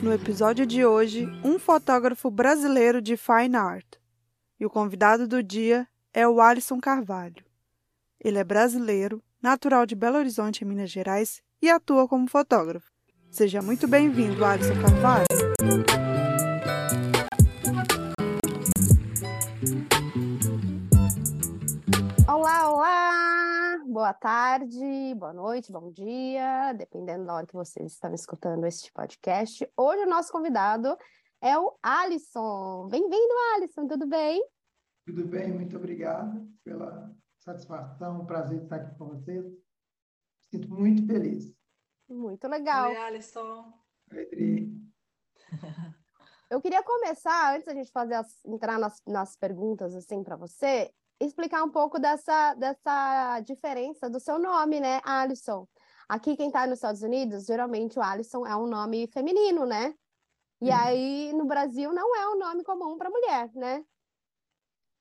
No episódio de hoje, um fotógrafo brasileiro de fine art. E o convidado do dia é o Alisson Carvalho. Ele é brasileiro, natural de Belo Horizonte, Minas Gerais, e atua como fotógrafo. Seja muito bem-vindo, Alisson Carvalho. Boa tarde, boa noite, bom dia, dependendo da hora que vocês estão escutando este podcast. Hoje o nosso convidado é o Alisson. Bem-vindo, Alisson, tudo bem? Tudo bem, muito obrigado pela satisfação, prazer de estar aqui com vocês. Sinto muito feliz. Muito legal. Oi, Alisson. Oi, Adri. Eu queria começar, antes da gente fazer as, entrar nas, nas perguntas assim para você, explicar um pouco dessa, dessa diferença do seu nome, né, Alisson? Aqui, quem está nos Estados Unidos, geralmente o Alisson é um nome feminino, né? E Uhum. aí, no Brasil, não é um nome comum para mulher, né?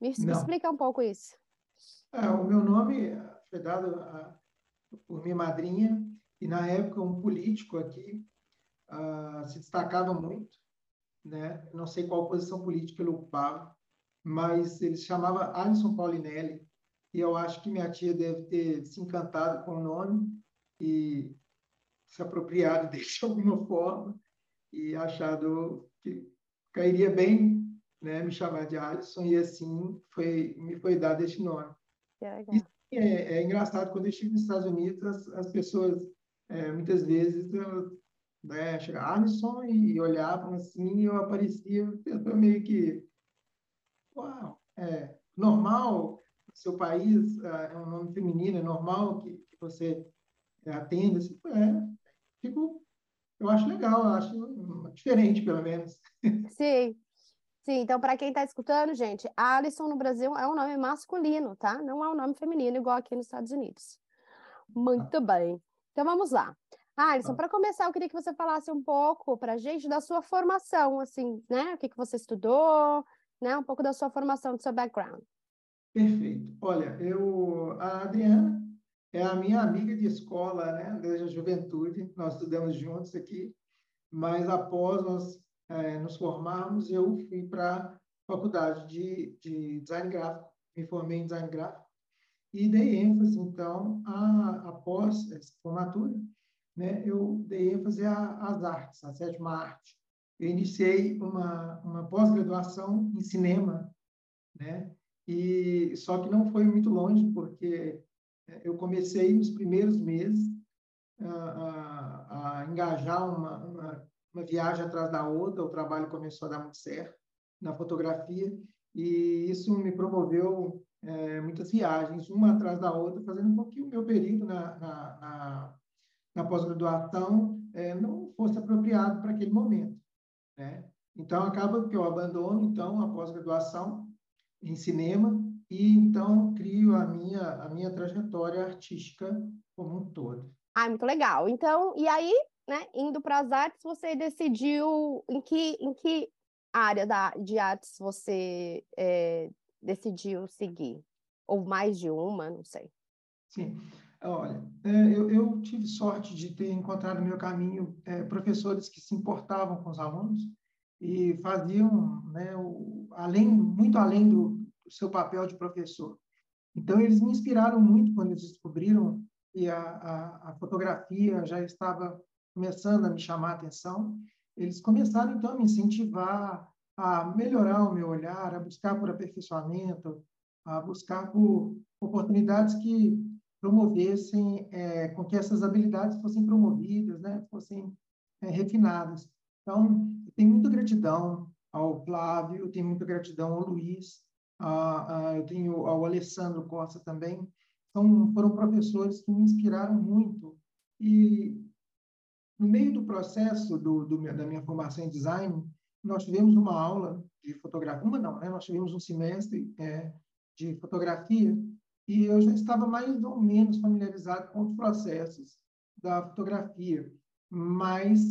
Me Não. explica um pouco isso. Ah, o meu nome foi dado ah, por minha madrinha e, na época, um político aqui ah, se destacava muito, né? Não sei qual posição política ele ocupava, mas ele se chamava Alisson Paulinelli e eu acho que minha tia deve ter se encantado com o nome e se apropriado dele de alguma forma e achado que cairia bem, né, me chamar de Alisson e assim foi me foi dado este nome. Legal. É, é engraçado quando eu estive nos Estados Unidos as, as pessoas é, muitas vezes elas, né, chegavam Alisson e olhavam assim e eu aparecia eu meio que uau é normal seu país ah, é um nome feminino é normal que, que você é, atenda assim, é, fico eu acho legal eu acho diferente pelo menos Sim. Sim, então para quem está escutando, gente, Alisson no Brasil é um nome masculino, tá? Não é um nome feminino igual aqui nos Estados Unidos. Muito bem. Então vamos lá. Alisson, Tá. para começar, eu queria que você falasse um pouco para a gente da sua formação, assim, né? O que que você estudou, né? Um pouco da sua formação, do seu background. Perfeito. Olha, eu, a Adriana é a minha amiga de escola, né, desde a juventude. Nós estudamos juntos aqui, mas após nós eh, nos formarmos, eu fui para faculdade de, de design gráfico, me formei em design gráfico e dei ênfase, então, a, após essa formatura, né, eu dei ênfase às artes, à sétima arte. Eu iniciei uma, uma pós-graduação em cinema, né, e só que não foi muito longe porque eh, eu comecei nos primeiros meses a, a, a engajar uma, uma, uma viagem atrás da outra o trabalho começou a dar muito certo na fotografia e isso me promoveu eh, muitas viagens uma atrás da outra fazendo com que o meu período na, na, na, na pós-graduação eh, não fosse apropriado para aquele momento né então acaba que eu abandono então a pós-graduação em cinema e então crio a minha a minha trajetória artística como um todo. Ah, muito legal. Então, e aí, né, indo para as artes, você decidiu em que, em que área da, de artes você eh, decidiu seguir? Ou mais de uma, não sei. Sim, olha, é, eu, eu tive sorte de ter encontrado no meu caminho é, professores que se importavam com os alunos e faziam, né, o, além muito além do, do seu papel de professor. Então eles me inspiraram muito quando eles descobriram que a, a, a fotografia já estava começando a me chamar a atenção. Eles começaram então a me incentivar a melhorar o meu olhar, a buscar por aperfeiçoamento, a buscar por oportunidades que promovessem é, com que essas habilidades fossem promovidas, né, fossem é, refinadas. Então, eu tenho muita gratidão ao Flávio, eu tenho muita gratidão ao Luiz, a, a, eu tenho ao Alessandro Costa também. São, foram professores que me inspiraram muito. E, no meio do processo do, do, da minha formação em design, nós tivemos uma aula de fotografia, uma não, né? nós tivemos um semestre é, de fotografia e eu já estava mais ou menos familiarizado com os processos da fotografia, mas,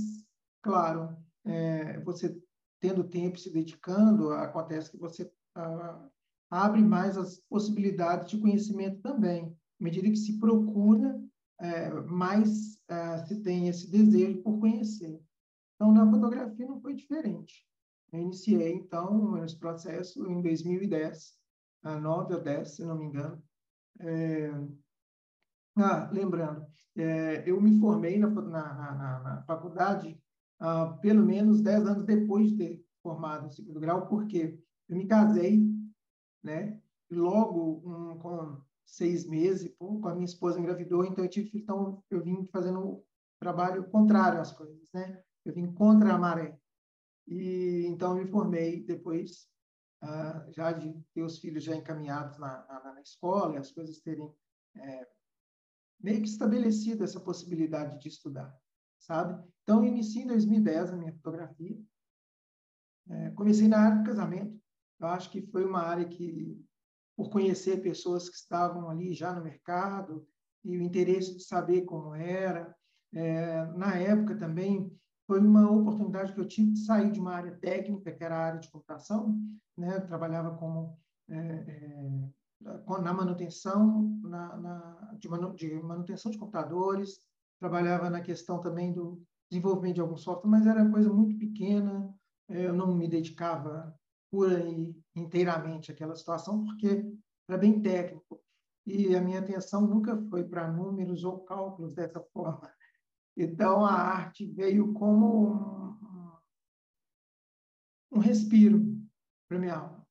claro, é, você tendo tempo se dedicando, acontece que você ah, abre mais as possibilidades de conhecimento também. À medida que se procura, é, mais ah, se tem esse desejo por conhecer. Então, na fotografia não foi diferente. Eu iniciei, então, esse processo em 2010, 9 ou 10, se não me engano. É... Ah, lembrando, é, eu me formei na, na, na, na faculdade ah, pelo menos 10 anos depois de ter formado no segundo grau, porque eu me casei, né? Logo, um, com seis meses, pouco, a minha esposa engravidou, então eu tive então eu vim fazendo o trabalho contrário às coisas, né? Eu vim contra a maré. E então eu me formei depois uh, já de ter os filhos já encaminhados na, na, na escola e as coisas terem é, meio que estabelecido essa possibilidade de estudar, sabe? Então, iniciei em 2010 a minha fotografia. É, comecei na área do casamento. Eu acho que foi uma área que, por conhecer pessoas que estavam ali já no mercado e o interesse de saber como era, é, na época também foi uma oportunidade que eu tive de sair de uma área técnica, que era a área de computação, né? Eu trabalhava como é, é, na manutenção na, na, de, manu, de, manutenção de computadores, trabalhava na questão também do desenvolvimento de algum software, mas era coisa muito pequena, é, eu não me dedicava pura e inteiramente àquela situação, porque era bem técnico, e a minha atenção nunca foi para números ou cálculos dessa forma. Então, a arte veio como um, um respiro para minha alma.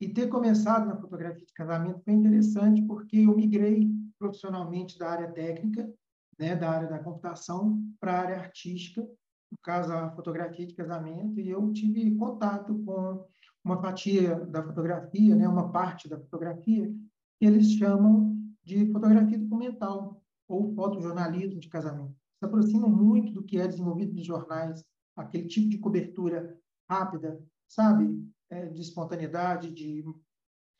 E ter começado na fotografia de casamento foi interessante, porque eu migrei profissionalmente da área técnica, né, da área da computação, para a área artística, no caso, a fotografia de casamento, e eu tive contato com uma fatia da fotografia, né, uma parte da fotografia, que eles chamam de fotografia documental, ou fotojornalismo de casamento se aproximam muito do que é desenvolvido nos jornais, aquele tipo de cobertura rápida, sabe? É, de espontaneidade, de,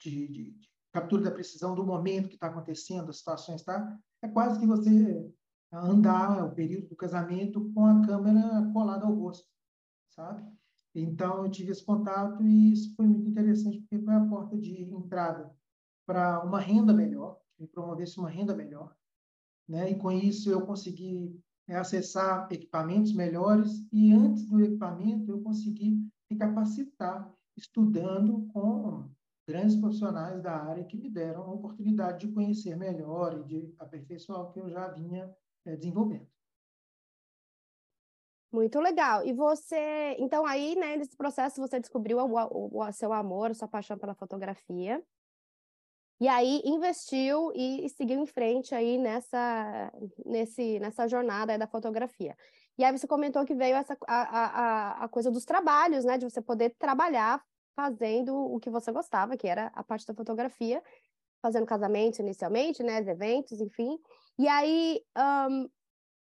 de, de, captura da precisão do momento que está acontecendo, as situações, tá? É quase que você andar o período do casamento com a câmera colada ao rosto, sabe? Então, eu tive esse contato e isso foi muito interessante, porque foi a porta de entrada para uma renda melhor, que promovesse uma renda melhor, né? E com isso eu consegui é, acessar equipamentos melhores e antes do equipamento eu consegui me capacitar estudando com grandes profissionais da área que me deram a oportunidade de conhecer melhor e de aperfeiçoar o que eu já vinha é, desenvolvendo. Muito legal. E você, então aí, né, nesse processo você descobriu o, o, o seu amor, a sua paixão pela fotografia. E aí investiu e seguiu em frente aí nessa, nesse, nessa jornada da fotografia. E aí você comentou que veio essa, a, a, a coisa dos trabalhos, né? De você poder trabalhar fazendo o que você gostava, que era a parte da fotografia, fazendo casamentos inicialmente, né? Eventos, enfim. E aí, um,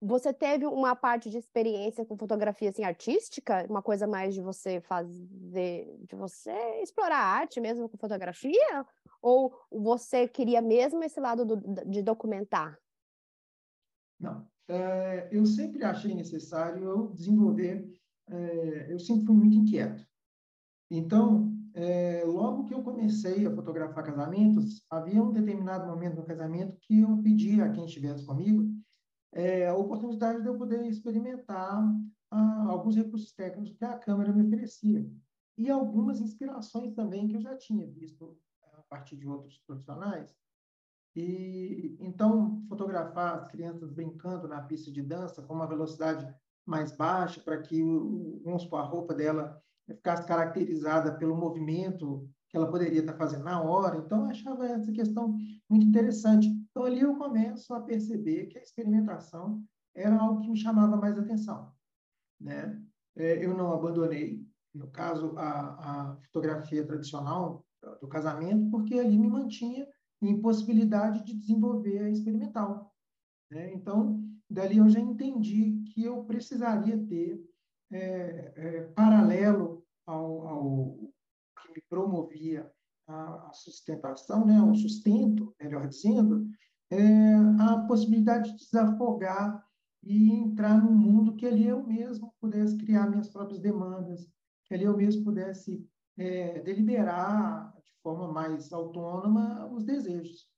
você teve uma parte de experiência com fotografia assim artística, uma coisa mais de você fazer, de você explorar a arte mesmo com fotografia, ou você queria mesmo esse lado do, de documentar? Não, é, eu sempre achei necessário eu desenvolver. É, eu sempre fui muito inquieto. Então, é, logo que eu comecei a fotografar casamentos, havia um determinado momento no casamento que eu pedi a quem estivesse comigo é, a oportunidade de eu poder experimentar ah, alguns recursos técnicos que a câmera me oferecia e algumas inspirações também que eu já tinha visto partir de outros profissionais. E então fotografar as crianças brincando na pista de dança com uma velocidade mais baixa para que vamos supor, a roupa dela ficasse caracterizada pelo movimento que ela poderia estar fazendo na hora. Então, eu achava essa questão muito interessante. Então, ali eu começo a perceber que a experimentação era algo que me chamava mais atenção. Né? É, eu não abandonei, no caso, a, a fotografia tradicional do casamento, porque ali me mantinha em possibilidade de desenvolver a experimental. Né? Então, dali eu já entendi que eu precisaria ter, é, é, paralelo ao, ao que me promovia a, a sustentação, né, o sustento, melhor dizendo, é a possibilidade de desafogar e entrar num mundo que ali eu mesmo pudesse criar minhas próprias demandas, que ali eu mesmo pudesse é, deliberar de forma mais autônoma os desejos,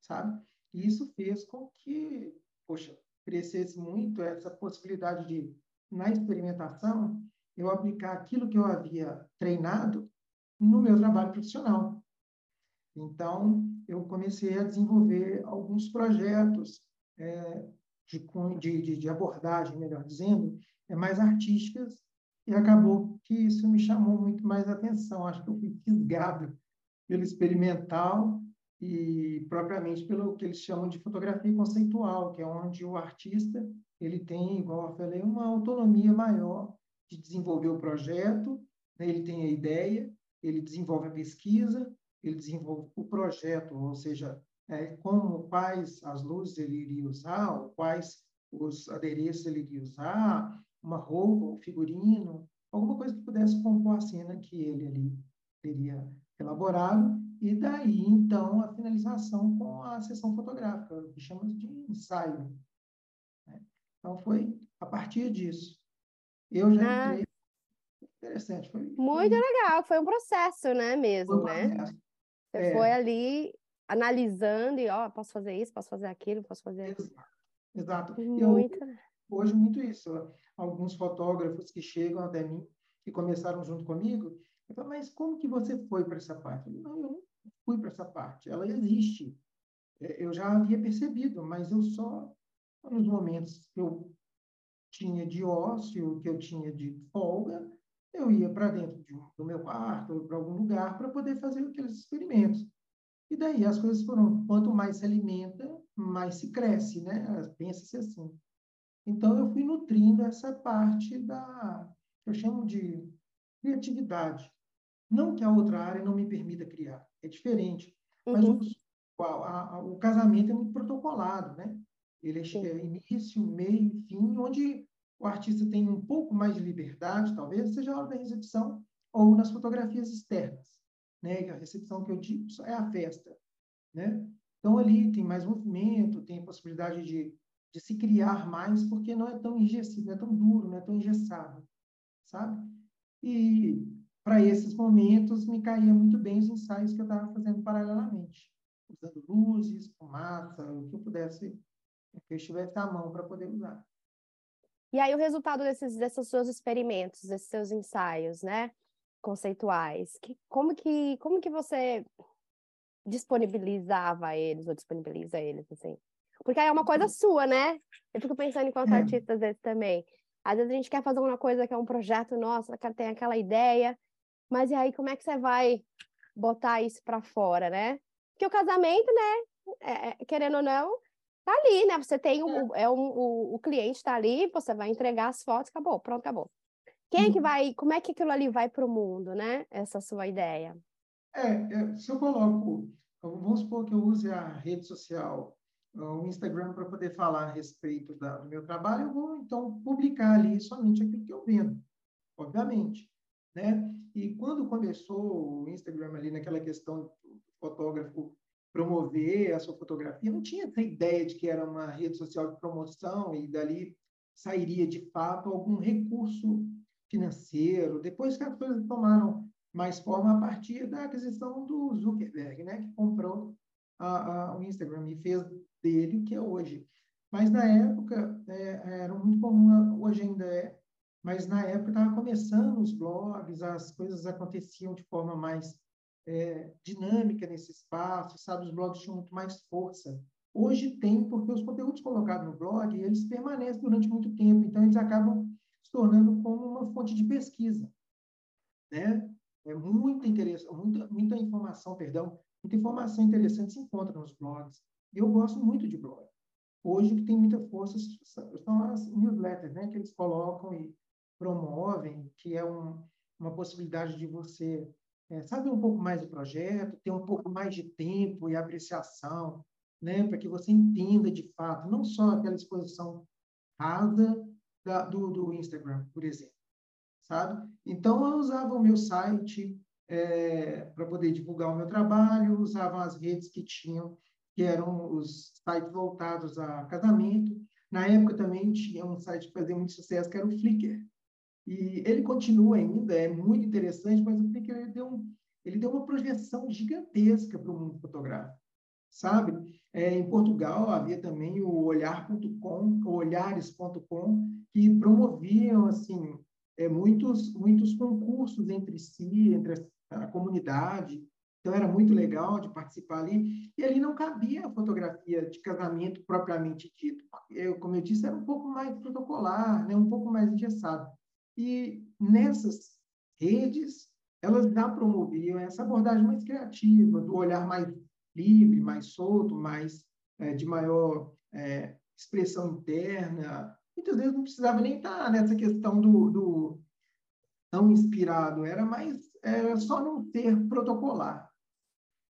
sabe? E isso fez com que, poxa, crescesse muito essa possibilidade de, na experimentação, eu aplicar aquilo que eu havia treinado no meu trabalho profissional. Então, eu comecei a desenvolver alguns projetos é, de, de, de, abordagem, melhor dizendo, é, mais artísticas, e acabou que isso me chamou muito mais atenção. Acho que eu fui fisgado pelo experimental e propriamente pelo que eles chamam de fotografia conceitual, que é onde o artista ele tem, igual eu falei, uma autonomia maior de desenvolver o projeto, né? ele tem a ideia, ele desenvolve a pesquisa, ele desenvolve o projeto, ou seja, é, como quais as luzes ele iria usar, ou quais os adereços ele iria usar, uma roupa, um figurino, alguma coisa que pudesse compor a cena que ele ali teria elaborado, e daí, então, a finalização com a sessão fotográfica, que chamamos de ensaio. Né? Então, foi a partir disso. Eu já ah. entrei. Interessante. Foi, Muito foi... legal, foi um processo, né, mesmo, um né? Processo. Você é. foi ali analisando e, ó, posso fazer isso, posso fazer aquilo, posso fazer Exato. Exato. Muito. Eu, hoje, muito isso. Alguns fotógrafos que chegam até mim, que começaram junto comigo, eu falo, mas como que você foi para essa parte? Eu, não, eu não fui para essa parte, ela existe. É, eu já havia percebido, mas eu só, nos momentos que eu tinha de ócio, que eu tinha de folga, eu ia para dentro de, do meu quarto ou para algum lugar para poder fazer aqueles experimentos. E daí as coisas foram, quanto mais se alimenta, mais se cresce, né? Pensa-se assim. Então eu fui nutrindo essa parte da, que eu chamo de criatividade. Não que a outra área não me permita criar, é diferente. Mas uhum. o, a, a, o casamento é muito protocolado, né? Ele é, é início, meio fim, onde o artista tem um pouco mais de liberdade, talvez, seja na hora da recepção ou nas fotografias externas, né? A recepção que eu digo é a festa, né? Então, ali tem mais movimento, tem a possibilidade de, de se criar mais, porque não é tão engessado, não é tão duro, não é tão engessado, sabe? E para esses momentos me caía muito bem os ensaios que eu estava fazendo paralelamente, usando luzes, fumaça, o que eu pudesse, que eu estivesse à mão para poder usar. E aí o resultado desses, desses seus experimentos, desses seus ensaios, né, conceituais, que, como que como que você disponibilizava eles ou disponibiliza eles assim? Porque aí é uma coisa sua, né? Eu fico pensando enquanto é. artista às vezes também. Às vezes a gente quer fazer uma coisa que é um projeto nosso, tem aquela ideia, mas e aí como é que você vai botar isso para fora, né? Porque o casamento, né, é, é querendo ou não, tá ali, né? Você tem um, é. é um, o, o cliente está ali, você vai entregar as fotos, acabou, pronto, acabou. Quem é que uhum. vai, como é que aquilo ali vai para o mundo, né? Essa sua ideia. É, é, se eu coloco, vamos supor que eu use a rede social, o Instagram, para poder falar a respeito da, do meu trabalho, eu vou então publicar ali somente aquilo que eu vendo, obviamente, né? E quando começou o Instagram ali naquela questão do fotógrafo promover a sua fotografia, não tinha essa ideia de que era uma rede social de promoção e dali sairia de fato algum recurso financeiro. Depois que as coisas tomaram mais forma a partir da aquisição do Zuckerberg, né, que comprou a, a, o Instagram e fez dele que é hoje. Mas na época é, era muito comum, hoje ainda é, mas na época estava começando os blogs, as coisas aconteciam de forma mais é, dinâmica nesse espaço, sabe? Os blogs tinham muito mais força. Hoje tem, porque os conteúdos colocados no blog, eles permanecem durante muito tempo, então eles acabam se tornando como uma fonte de pesquisa, né? É muita muita, muita informação, perdão, muita informação interessante se encontra nos blogs. Eu gosto muito de blog. Hoje o que tem muita força são as newsletters, né? Que eles colocam e promovem, que é um, uma possibilidade de você é, saber um pouco mais do projeto, ter um pouco mais de tempo e apreciação, né, para que você entenda de fato, não só aquela exposição rasa da, do, do Instagram, por exemplo, sabe? Então, eu usava o meu site é, para poder divulgar o meu trabalho, usava as redes que tinham, que eram os sites voltados a casamento. Na época também tinha um site que fazia muito sucesso, que era o Flickr. E ele continua ainda, é muito interessante, mas o Flickr ele deu, um, ele deu uma projeção gigantesca para o mundo fotográfico, sabe? É, em Portugal havia também o olhar.com, olhares.com, que promoviam assim é, muitos muitos concursos entre si, entre a, a comunidade. Então era muito legal de participar ali. E ali não cabia a fotografia de casamento propriamente dito. Eu, como eu disse, era um pouco mais protocolar, né? um pouco mais engessado. E nessas redes, elas já promoviam essa abordagem mais criativa, do olhar mais livre, mais solto, mais é, de maior é, expressão interna. Muitas vezes não precisava nem estar nessa questão do, do tão inspirado, era mais era só não ter protocolar.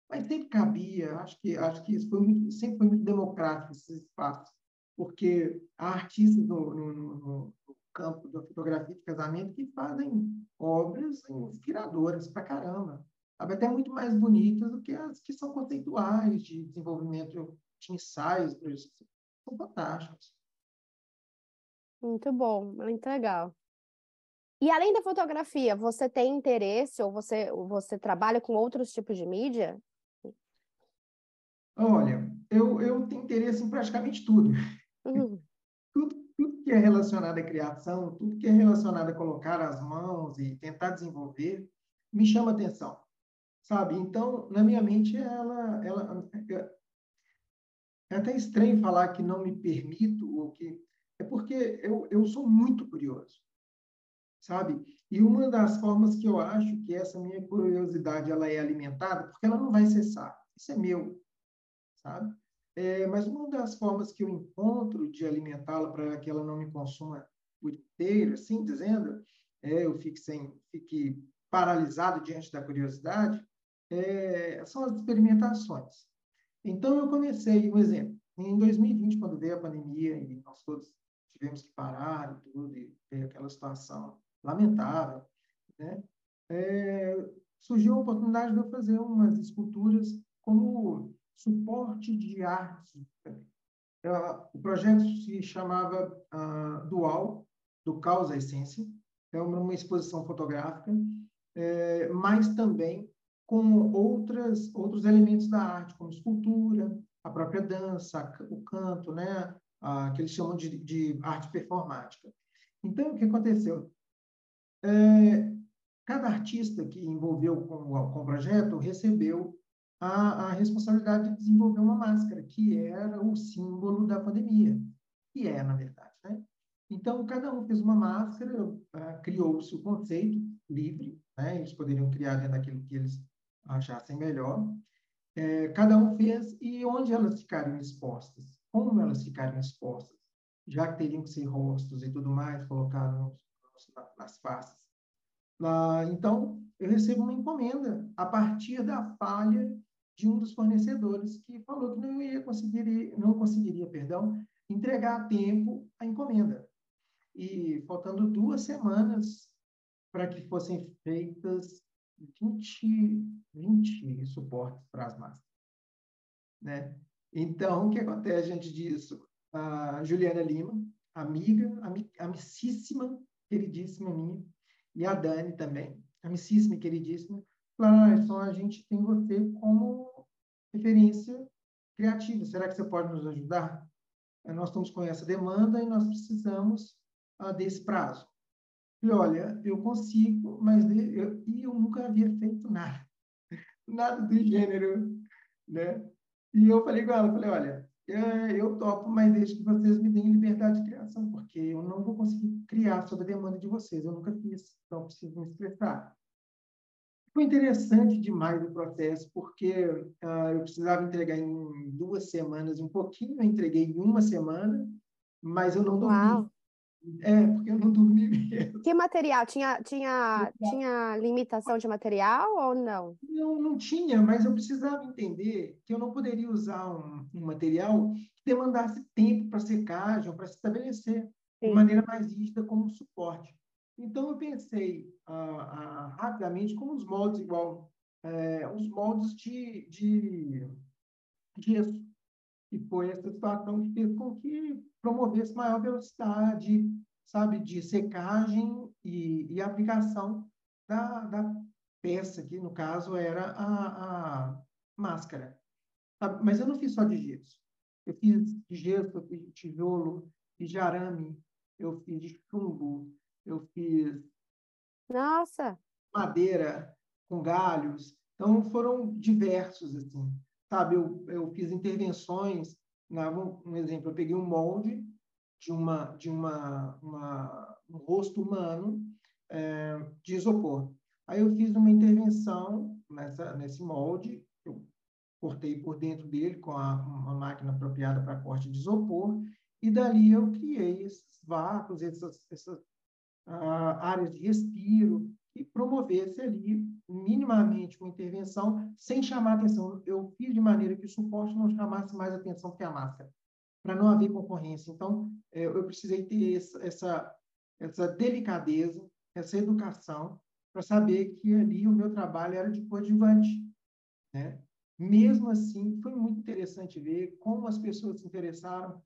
Mas sempre cabia, acho que acho que isso foi muito, sempre foi muito democrático esses espaços, porque há artistas no, no, no, campo da fotografia de casamento que fazem obras inspiradoras para caramba. Sabe? Até muito mais bonitas do que as que são conceituais de desenvolvimento de ensaios. São fantásticos. Muito bom, muito legal. E além da fotografia, você tem interesse ou você, você trabalha com outros tipos de mídia? Olha, eu, eu tenho interesse em praticamente tudo. Uhum tudo que é relacionado à criação, tudo que é relacionado a colocar as mãos e tentar desenvolver, me chama atenção, sabe? Então, na minha mente, ela, ela é até estranho falar que não me permito ou que é porque eu, eu sou muito curioso, sabe? E uma das formas que eu acho que essa minha curiosidade ela é alimentada, porque ela não vai cessar. Isso é meu, sabe? É, mas uma das formas que eu encontro de alimentá-la para que ela não me consuma por inteiro, assim dizendo, é, eu fique, sem, fique paralisado diante da curiosidade, é, são as experimentações. Então, eu comecei, um exemplo, em 2020, quando veio a pandemia e nós todos tivemos que parar e tudo, e veio aquela situação lamentável, né? É, surgiu a oportunidade de eu fazer umas esculturas como suporte de arte. O projeto se chamava uh, Dual, do Caos à Essência, é uma exposição fotográfica, é, mas também com outras, outros elementos da arte, como escultura, a própria dança, o canto, né? Ah, que eles chamam de, de arte performática. Então, o que aconteceu? É, cada artista que envolveu com, com o projeto recebeu a, a responsabilidade de desenvolver uma máscara, que era o símbolo da pandemia, que é, na verdade. Né? Então, cada um fez uma máscara, uh, criou-se o conceito livre, né? eles poderiam criar dentro daquilo que eles achassem melhor. É, cada um fez, e onde elas ficariam expostas? Como elas ficariam expostas? Já que teriam que ser rostos e tudo mais, colocados nas faces. Ah, então, eu recebo uma encomenda a partir da falha de um dos fornecedores que falou que não ia conseguir, não conseguiria, perdão, entregar a tempo a encomenda. E faltando duas semanas para que fossem feitas 20, 20 suportes para as máscaras. Né? Então, o que acontece diante disso? A Juliana Lima, amiga, amicíssima, queridíssima minha, e a Dani também, amicíssima e queridíssima, falaram, ah, só a gente tem você como referência criativa. Será que você pode nos ajudar? Eh, nós estamos com essa demanda e nós precisamos ah, desse prazo. E olha, eu consigo, mas eu, e eu nunca havia feito nada, nada do gênero, né? E eu falei com ela, falei, olha, eh, eu topo, mas desde que vocês me deem liberdade de criação, porque eu não vou conseguir criar sob a demanda de vocês, eu nunca fiz, então preciso me expressar. Foi interessante demais o processo, porque uh, eu precisava entregar em duas semanas, um pouquinho, eu entreguei em uma semana, mas eu não dormi. Uau. É, porque eu não dormi mesmo. Que material? Tinha, tinha, tinha limitação de material ou não? Não, não tinha, mas eu precisava entender que eu não poderia usar um, um material que demandasse tempo para secagem, para se estabelecer Sim. de maneira mais rígida como suporte. Então, eu pensei ah, ah, rapidamente como os moldes igual, é, os moldes de, de gesso. E foi essa situação que fez com que promovesse maior velocidade, sabe, de secagem e, e aplicação da, da peça, que no caso era a, a máscara. Mas eu não fiz só de gesso. Eu fiz de gesso, eu fiz de tijolo, fiz de arame, eu fiz de chumbo, eu fiz. Nossa! Madeira com galhos. Então foram diversos, assim. Sabe, eu, eu fiz intervenções. Na, um exemplo, eu peguei um molde de, uma, de uma, uma um rosto humano é, de isopor. Aí eu fiz uma intervenção nessa, nesse molde, eu cortei por dentro dele com a, uma máquina apropriada para corte de isopor, e dali eu criei esses vácuos, essas, essas áreas de respiro, que promovesse ali minimamente uma intervenção sem chamar atenção. Eu fiz de maneira que o suporte não chamasse mais atenção que a máscara, para não haver concorrência. Então, eh, eu precisei ter essa, essa delicadeza, essa educação, para saber que ali o meu trabalho era de coadjuvante. Né? Mesmo assim, foi muito interessante ver como as pessoas se interessaram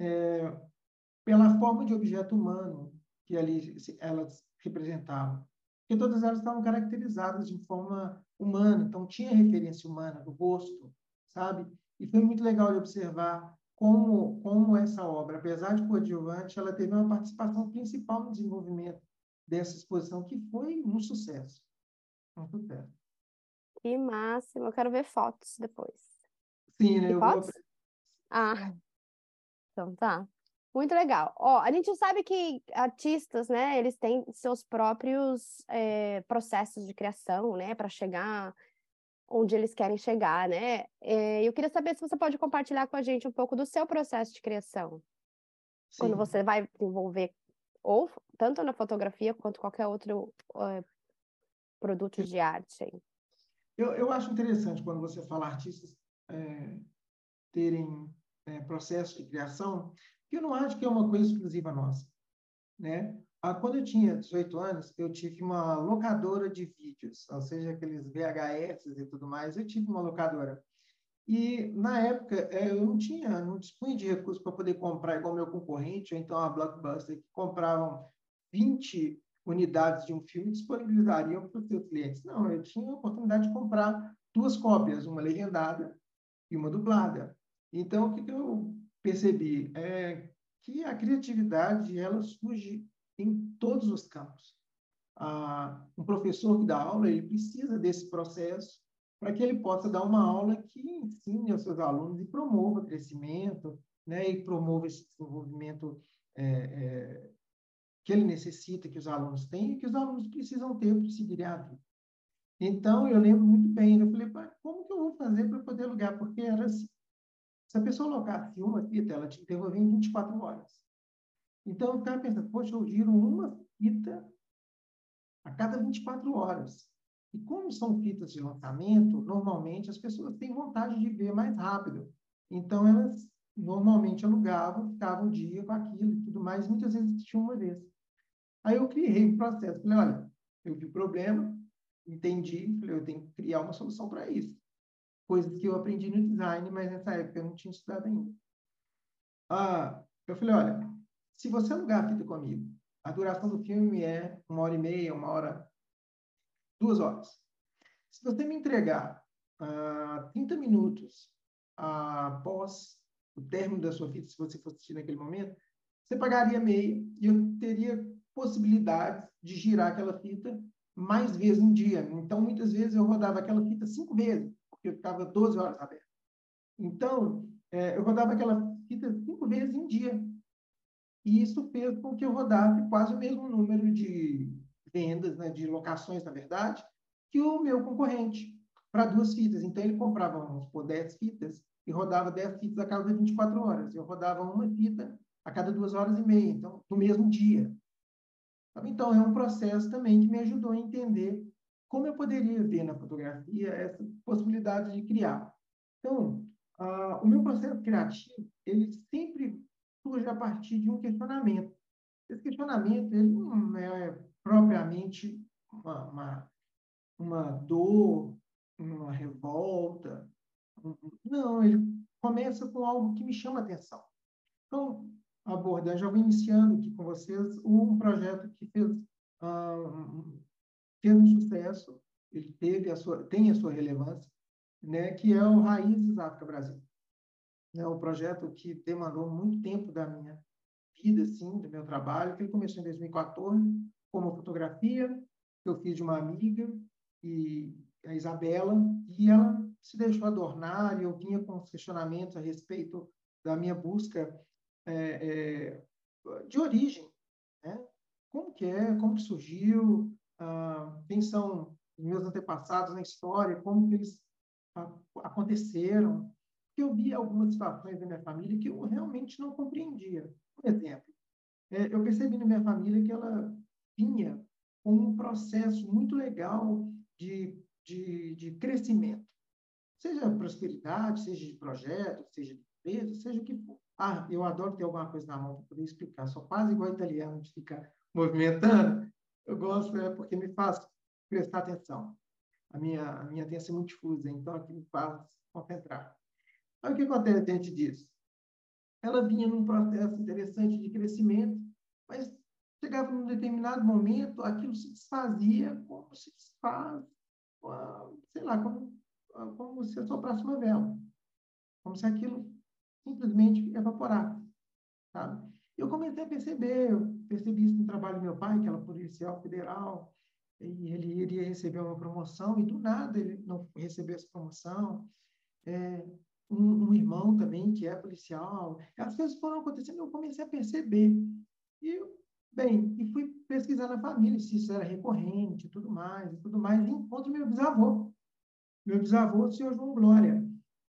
é, pela forma de objeto humano que ali elas representavam. Porque todas elas estavam caracterizadas de forma humana, então tinha referência humana do rosto, sabe? E foi muito legal de observar como, como essa obra, apesar de coadjuvante, ela teve uma participação principal no desenvolvimento dessa exposição, que foi um sucesso. Um sucesso. Que máximo! Eu quero ver fotos depois. Sim, né? fotos? Vou... Ah, então tá. Muito legal. Ó, a gente sabe que artistas, né, eles têm seus próprios é, processos de criação, né, para chegar onde eles querem chegar, né? É, eu queria saber se você pode compartilhar com a gente um pouco do seu processo de criação. Sim. Quando você vai desenvolver, ou tanto na fotografia quanto qualquer outro uh, produto de arte. Eu, eu acho interessante quando você fala artistas é, terem é, processo de criação, eu não acho que é uma coisa exclusiva nossa, né? Ah, quando eu tinha 18 anos, eu tive uma locadora de vídeos, ou seja, aqueles VHS e tudo mais, eu tive uma locadora. E, na época, é, eu não tinha, não dispunha de recursos para poder comprar igual meu concorrente, ou então a Blockbuster, que compravam 20 unidades de um filme e disponibilizariam para os seus clientes. Não, eu tinha a oportunidade de comprar duas cópias, uma legendada e uma dublada. Então, o que, que eu percebi é que a criatividade ela surge em todos os campos. Ah, um professor que dá aula ele precisa desse processo para que ele possa dar uma aula que ensine aos seus alunos e promova crescimento, né, e promova esse desenvolvimento é, é, que ele necessita que os alunos tenham e que os alunos precisam ter para seguir a vida. Então, eu lembro muito bem, eu falei, como que eu vou fazer para poder alugar? Porque era assim, se a pessoa alocasse uma fita, ela tinha que devolver em 24 horas. Então, eu ficava pensando, poxa, eu giro uma fita a cada 24 horas. E como são fitas de lançamento, normalmente as pessoas têm vontade de ver mais rápido. Então, elas normalmente alugavam, ficavam um dia com aquilo e tudo mais, muitas vezes tinha uma vez. Aí eu criei um processo. Falei, olha, eu vi o problema, entendi, falei, eu tenho que criar uma solução para isso coisas que eu aprendi no design, mas nessa época eu não tinha estudado ainda. Ah, eu falei, olha, se você alugar a fita comigo, a duração do filme é uma hora e meia, uma hora, duas horas. Se você me entregar ah, 30 minutos após o término da sua fita, se você fosse assistir naquele momento, você pagaria meia e eu teria possibilidade de girar aquela fita mais vezes um dia. Então, muitas vezes eu rodava aquela fita cinco vezes porque eu ficava 12 horas aberto. Então, é, eu rodava aquela fita cinco vezes em dia. E isso fez com que eu rodasse quase o mesmo número de vendas, né, de locações, na verdade, que o meu concorrente, para duas fitas. Então, ele comprava, vamos supor, 10 fitas e rodava 10 fitas a cada 24 horas. Eu rodava uma fita a cada duas horas e meia, então, no mesmo dia. Então, é um processo também que me ajudou a entender como eu poderia ver na fotografia essa possibilidade de criar. Então, uh, o meu processo criativo, ele sempre surge a partir de um questionamento. Esse questionamento, ele não é propriamente uma, uma, uma dor, uma revolta. Não, ele começa com algo que me chama atenção. Então, abordando, já vou iniciando aqui com vocês um projeto que fez, uh, fez um sucesso, ele teve a sua, tem a sua relevância, né, que é o Raízes África Brasil. É um projeto que demandou muito tempo da minha vida, assim, do meu trabalho, que ele começou em 2014 com uma fotografia que eu fiz de uma amiga, e a Isabela, e ela se deixou adornar, e eu vinha com os questionamentos a respeito da minha busca é, é, de origem, né? Como que é, como que surgiu, ah, quem são os meus antepassados na história, como que eles ah, aconteceram, que eu vi algumas situações da minha família que eu realmente não compreendia. Por exemplo, é, eu percebi na minha família que ela vinha com um processo muito legal de, de, de crescimento, seja prosperidade, seja de projeto, seja de empresa, seja o que for. Ah, eu adoro ter alguma coisa na mão para poder explicar. Sou quase igual italiano de ficar movimentando. Eu gosto é porque me faz prestar atenção. A minha, a minha atenção é muito difusa, então aqui me faz concentrar. Aí o que acontece diante disso? Ela vinha num processo interessante de crescimento, mas chegava num determinado momento, aquilo se desfazia como se desfaz, sei lá, como, como se assoprasse uma vela. Como se aquilo simplesmente evaporava. Sabe? Eu comecei a perceber, eu percebi isso no trabalho do meu pai, que era policial federal, e ele iria receber uma promoção, e do nada ele não recebeu essa promoção. É, um, um, irmão também que é policial. As coisas foram acontecendo, eu comecei a perceber. E, bem, e fui pesquisar na família se isso era recorrente, tudo mais, tudo mais, e encontro meu bisavô. Meu bisavô, o senhor João Glória.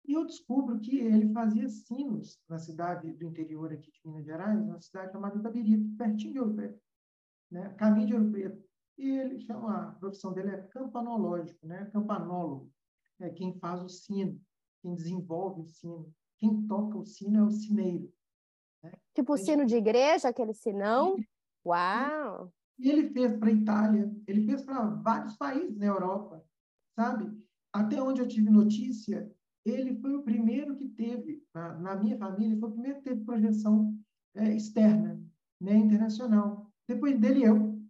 E eu descubro que ele fazia sinos na cidade do interior aqui de Minas Gerais, uma cidade chamada Itabirito, pertinho de Ouro Preto, né? caminho de Ouro Preto. E ele chama, a profissão dele é campanológico, né? campanólogo, é quem faz o sino quem desenvolve o sino. Quem toca o sino é o sineiro. Né? Tipo o sino de igreja, aquele sinão? Uau! E ele fez para a Itália, ele fez para vários países na Europa, sabe? Até onde eu tive notícia, ele foi o primeiro que teve, na, na minha família, foi o primeiro que teve projeção é, externa, né, internacional. Depois dele, eu.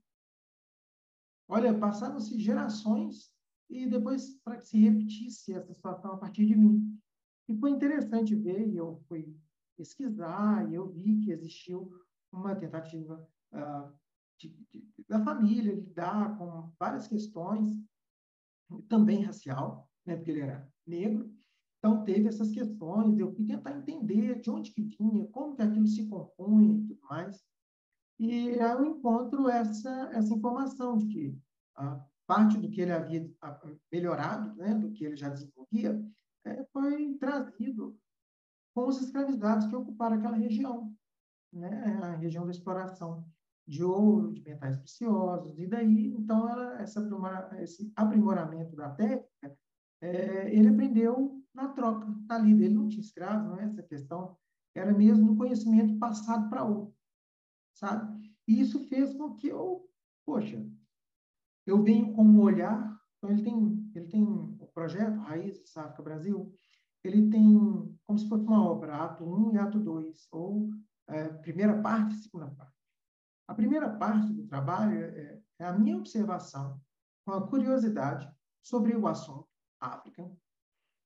Olha, passaram-se gerações e depois para que se repetisse essa situação a partir de mim. E foi interessante ver, e eu fui pesquisar, e eu vi que existiu uma tentativa uh, de, de, da família lidar com várias questões, também racial, né, porque ele era negro, então teve essas questões, eu fui tentar entender de onde que vinha, como que aquilo se compunha e tudo mais, e aí eu encontro essa, essa informação de que uh, parte do que ele havia melhorado, né, do que ele já desenvolvia, é, foi trazido com os escravizados que ocuparam aquela região, né, a região da exploração de ouro, de metais preciosos, e daí, então, ela, essa, esse aprimoramento da técnica, é, ele aprendeu na troca, tá ali, ele não tinha escravo, não é essa questão, era mesmo no conhecimento passado para outro, sabe? E isso fez com que eu, poxa, eu venho com um olhar, então ele tem, ele tem o projeto Raízes África Brasil, ele tem como se fosse uma obra, ato 1 e ato 2, ou é, primeira parte e segunda parte. A primeira parte do trabalho é, é a minha observação, com a curiosidade sobre o assunto África,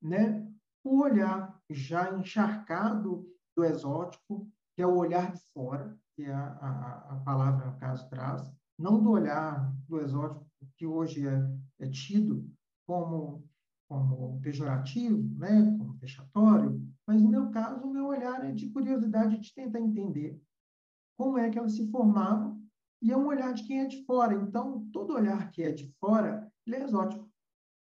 né? o olhar já encharcado do exótico, que é o olhar de fora, que é a, a, a palavra, no caso, traz, não do olhar do exótico que hoje é, é tido como, como pejorativo, né, como vexatório, mas no meu caso, o meu olhar é de curiosidade de tentar entender como é que elas se formavam e é um olhar de quem é de fora. Então, todo olhar que é de fora, ele é exótico,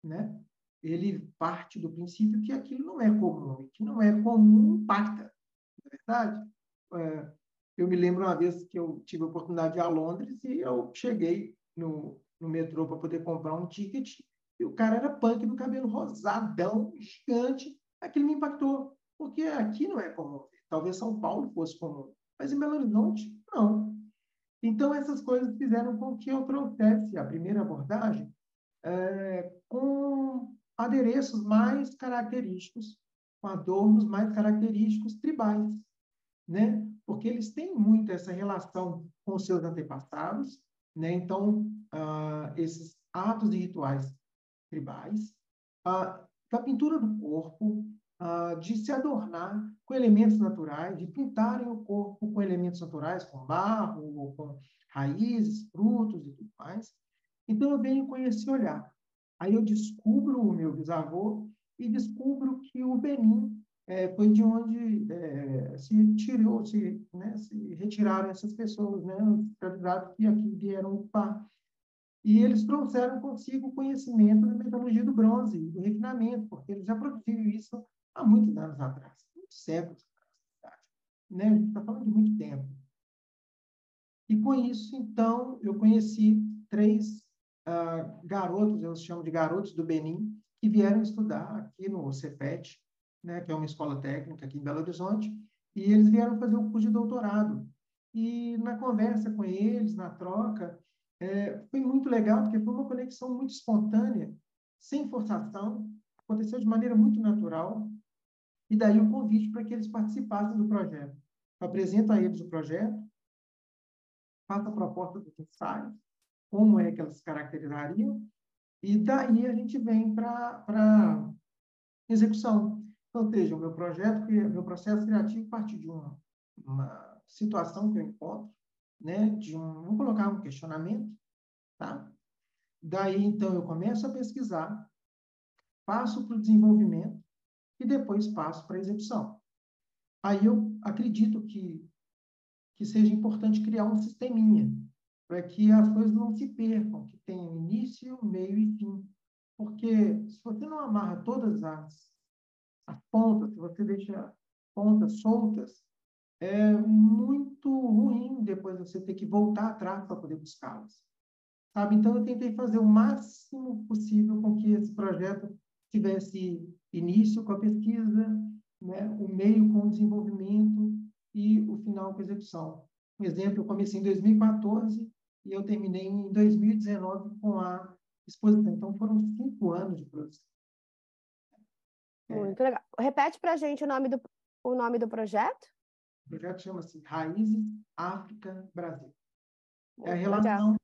né? Ele parte do princípio que aquilo não é comum, e que não é comum impacta, não é verdade? É, eu me lembro uma vez que eu tive a oportunidade de ir a Londres e eu cheguei no, no metrô para poder comprar um ticket e o cara era punk do cabelo rosadão, gigante. Aquilo me impactou, porque aqui não é comum. Talvez São Paulo fosse comum, mas em Belo Horizonte, não. Então, essas coisas fizeram com que eu trouxesse a primeira abordagem é, com adereços mais característicos, com adornos mais característicos tribais, né? Porque eles têm muito essa relação com os seus antepassados, né? Então, ah, esses atos e rituais tribais, ah, da pintura do corpo, ah, de se adornar com elementos naturais, de pintarem o corpo com elementos naturais, com barro, com raízes, frutos e tudo mais. Então, eu venho com esse olhar. Aí eu descubro o meu bisavô e descubro que o Benin é, foi de onde é, se tirou, se, né, se retiraram essas pessoas, né, os escravizados que aqui vieram ocupar. E eles trouxeram consigo o conhecimento da metalurgia do bronze, do refinamento, porque eles já produziam isso há muitos anos atrás, muitos séculos atrás. Né? A gente está falando de muito tempo. E com isso, então, eu conheci três uh, garotos, eu chamo de garotos do Benin, que vieram estudar aqui no CEPET, né, que é uma escola técnica aqui em Belo Horizonte, e eles vieram fazer um curso de doutorado. E na conversa com eles, na troca, é, foi muito legal, porque foi uma conexão muito espontânea, sem forçação, aconteceu de maneira muito natural, e daí o convite para que eles participassem do projeto. Eu apresento a eles o projeto, faço a proposta dos ensaios, como é que elas se caracterizariam, e daí a gente vem para execução. Então, seja, o meu projeto, meu processo criativo parte de uma, uma situação que eu encontro, né, de um, vou colocar um questionamento, tá? Daí, então, eu começo a pesquisar, passo para o desenvolvimento e depois passo para a execução. Aí eu acredito que, que seja importante criar um sisteminha, para que as coisas não se percam, que tenham início, meio e fim. Porque se você não amarra todas as as pontas, se você deixa pontas soltas, é muito ruim depois você ter que voltar atrás para poder buscá-las. Sabe? Então, eu tentei fazer o máximo possível com que esse projeto tivesse início com a pesquisa, né? o meio com o desenvolvimento e o final com a execução. Um exemplo, eu comecei em 2014 e eu terminei em 2019 com a exposição. Então, foram cinco anos de produção. É. Muito legal. Repete para a gente o nome, do, o nome do projeto. O projeto chama-se Raízes África Brasil. é a, relação,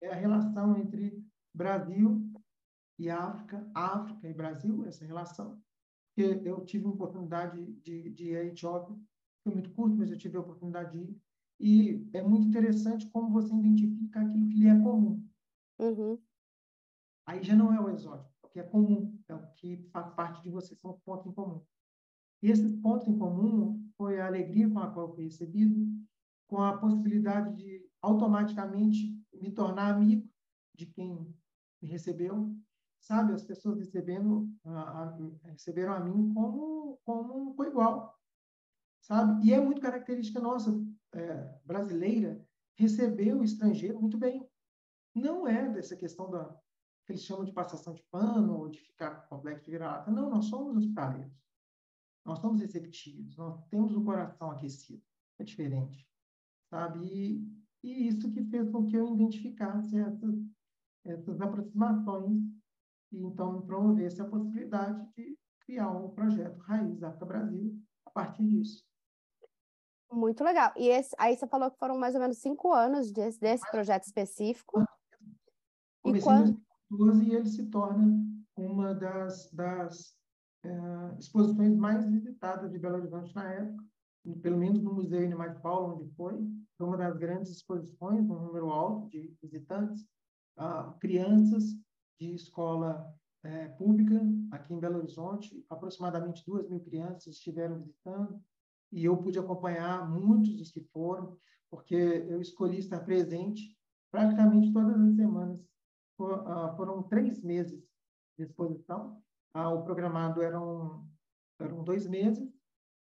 é a relação entre Brasil e África, África e Brasil, essa relação. Eu tive a oportunidade de, de ir à Etiópia, foi muito curto, mas eu tive a oportunidade de ir. E é muito interessante como você identifica aquilo que lhe é comum. Uhum. Aí já não é o exótico que é comum, é o que faz parte de você, são pontos em comum. E esses pontos em comum foi a alegria com a qual eu fui recebido, com a possibilidade de automaticamente me tornar amigo de quem me recebeu, sabe? As pessoas recebendo, a, a, receberam a mim como como um igual, sabe? E é muito característica nossa é, brasileira receber o estrangeiro muito bem. Não é dessa questão da que eles chamam de passação de pano ou de ficar complexo de vira-lata. Não, nós somos hospitaleiros. Nós somos receptivos, nós temos o coração aquecido. É diferente, sabe? E, e isso que fez com que eu identificasse essas, essas aproximações e então promovesse a possibilidade de criar um projeto Raiz África Brasil a partir disso. Muito legal. E esse, aí você falou que foram mais ou menos cinco anos desse, desse projeto específico. Comecei e quando... 2012 e ele se torna uma das, das é, exposições mais visitadas de Belo Horizonte na época, pelo menos no Museu Animais Paulo, onde foi, foi uma das grandes exposições, um número alto de visitantes, ah, crianças de escola é, pública aqui em Belo Horizonte, aproximadamente duas mil crianças estiveram visitando, e eu pude acompanhar muitos dos que foram, porque eu escolhi estar presente praticamente todas as semanas ah, foram três meses de exposição. Ah, o programado eram, eram dois meses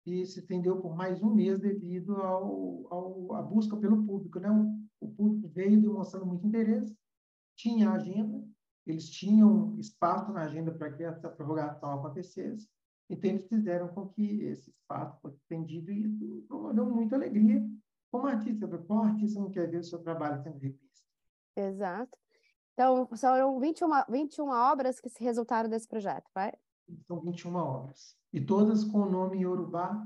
e se estendeu por mais um mês devido ao, ao à busca pelo público. Né? O público veio demonstrando muito interesse, tinha agenda, eles tinham espaço na agenda para que essa prorrogação acontecesse, então eles fizeram com que esse espaço fosse estendido e isso promoveu muita alegria como artista, qual artista não quer ver o seu trabalho sendo revisto? Exato. Então, são 21, 21 obras que se resultaram desse projeto, vai? São 21 obras. E todas com o nome Yorubá,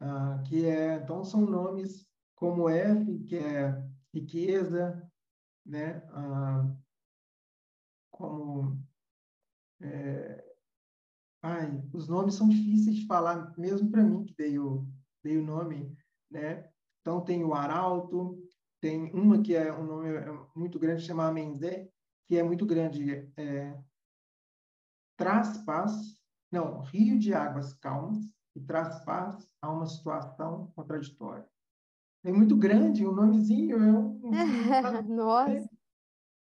ah, que é, então são nomes como F, que é riqueza, né? Ah, como é, ai, os nomes são difíceis de falar, mesmo para mim que dei o, dei o nome, né? Então tem o Arauto, tem uma que é um nome muito grande, chamada Menzé, que é muito grande, é, traz paz, não, rio de águas calmas, e traz paz a uma situação contraditória. É muito grande, o nomezinho é um... Nossa!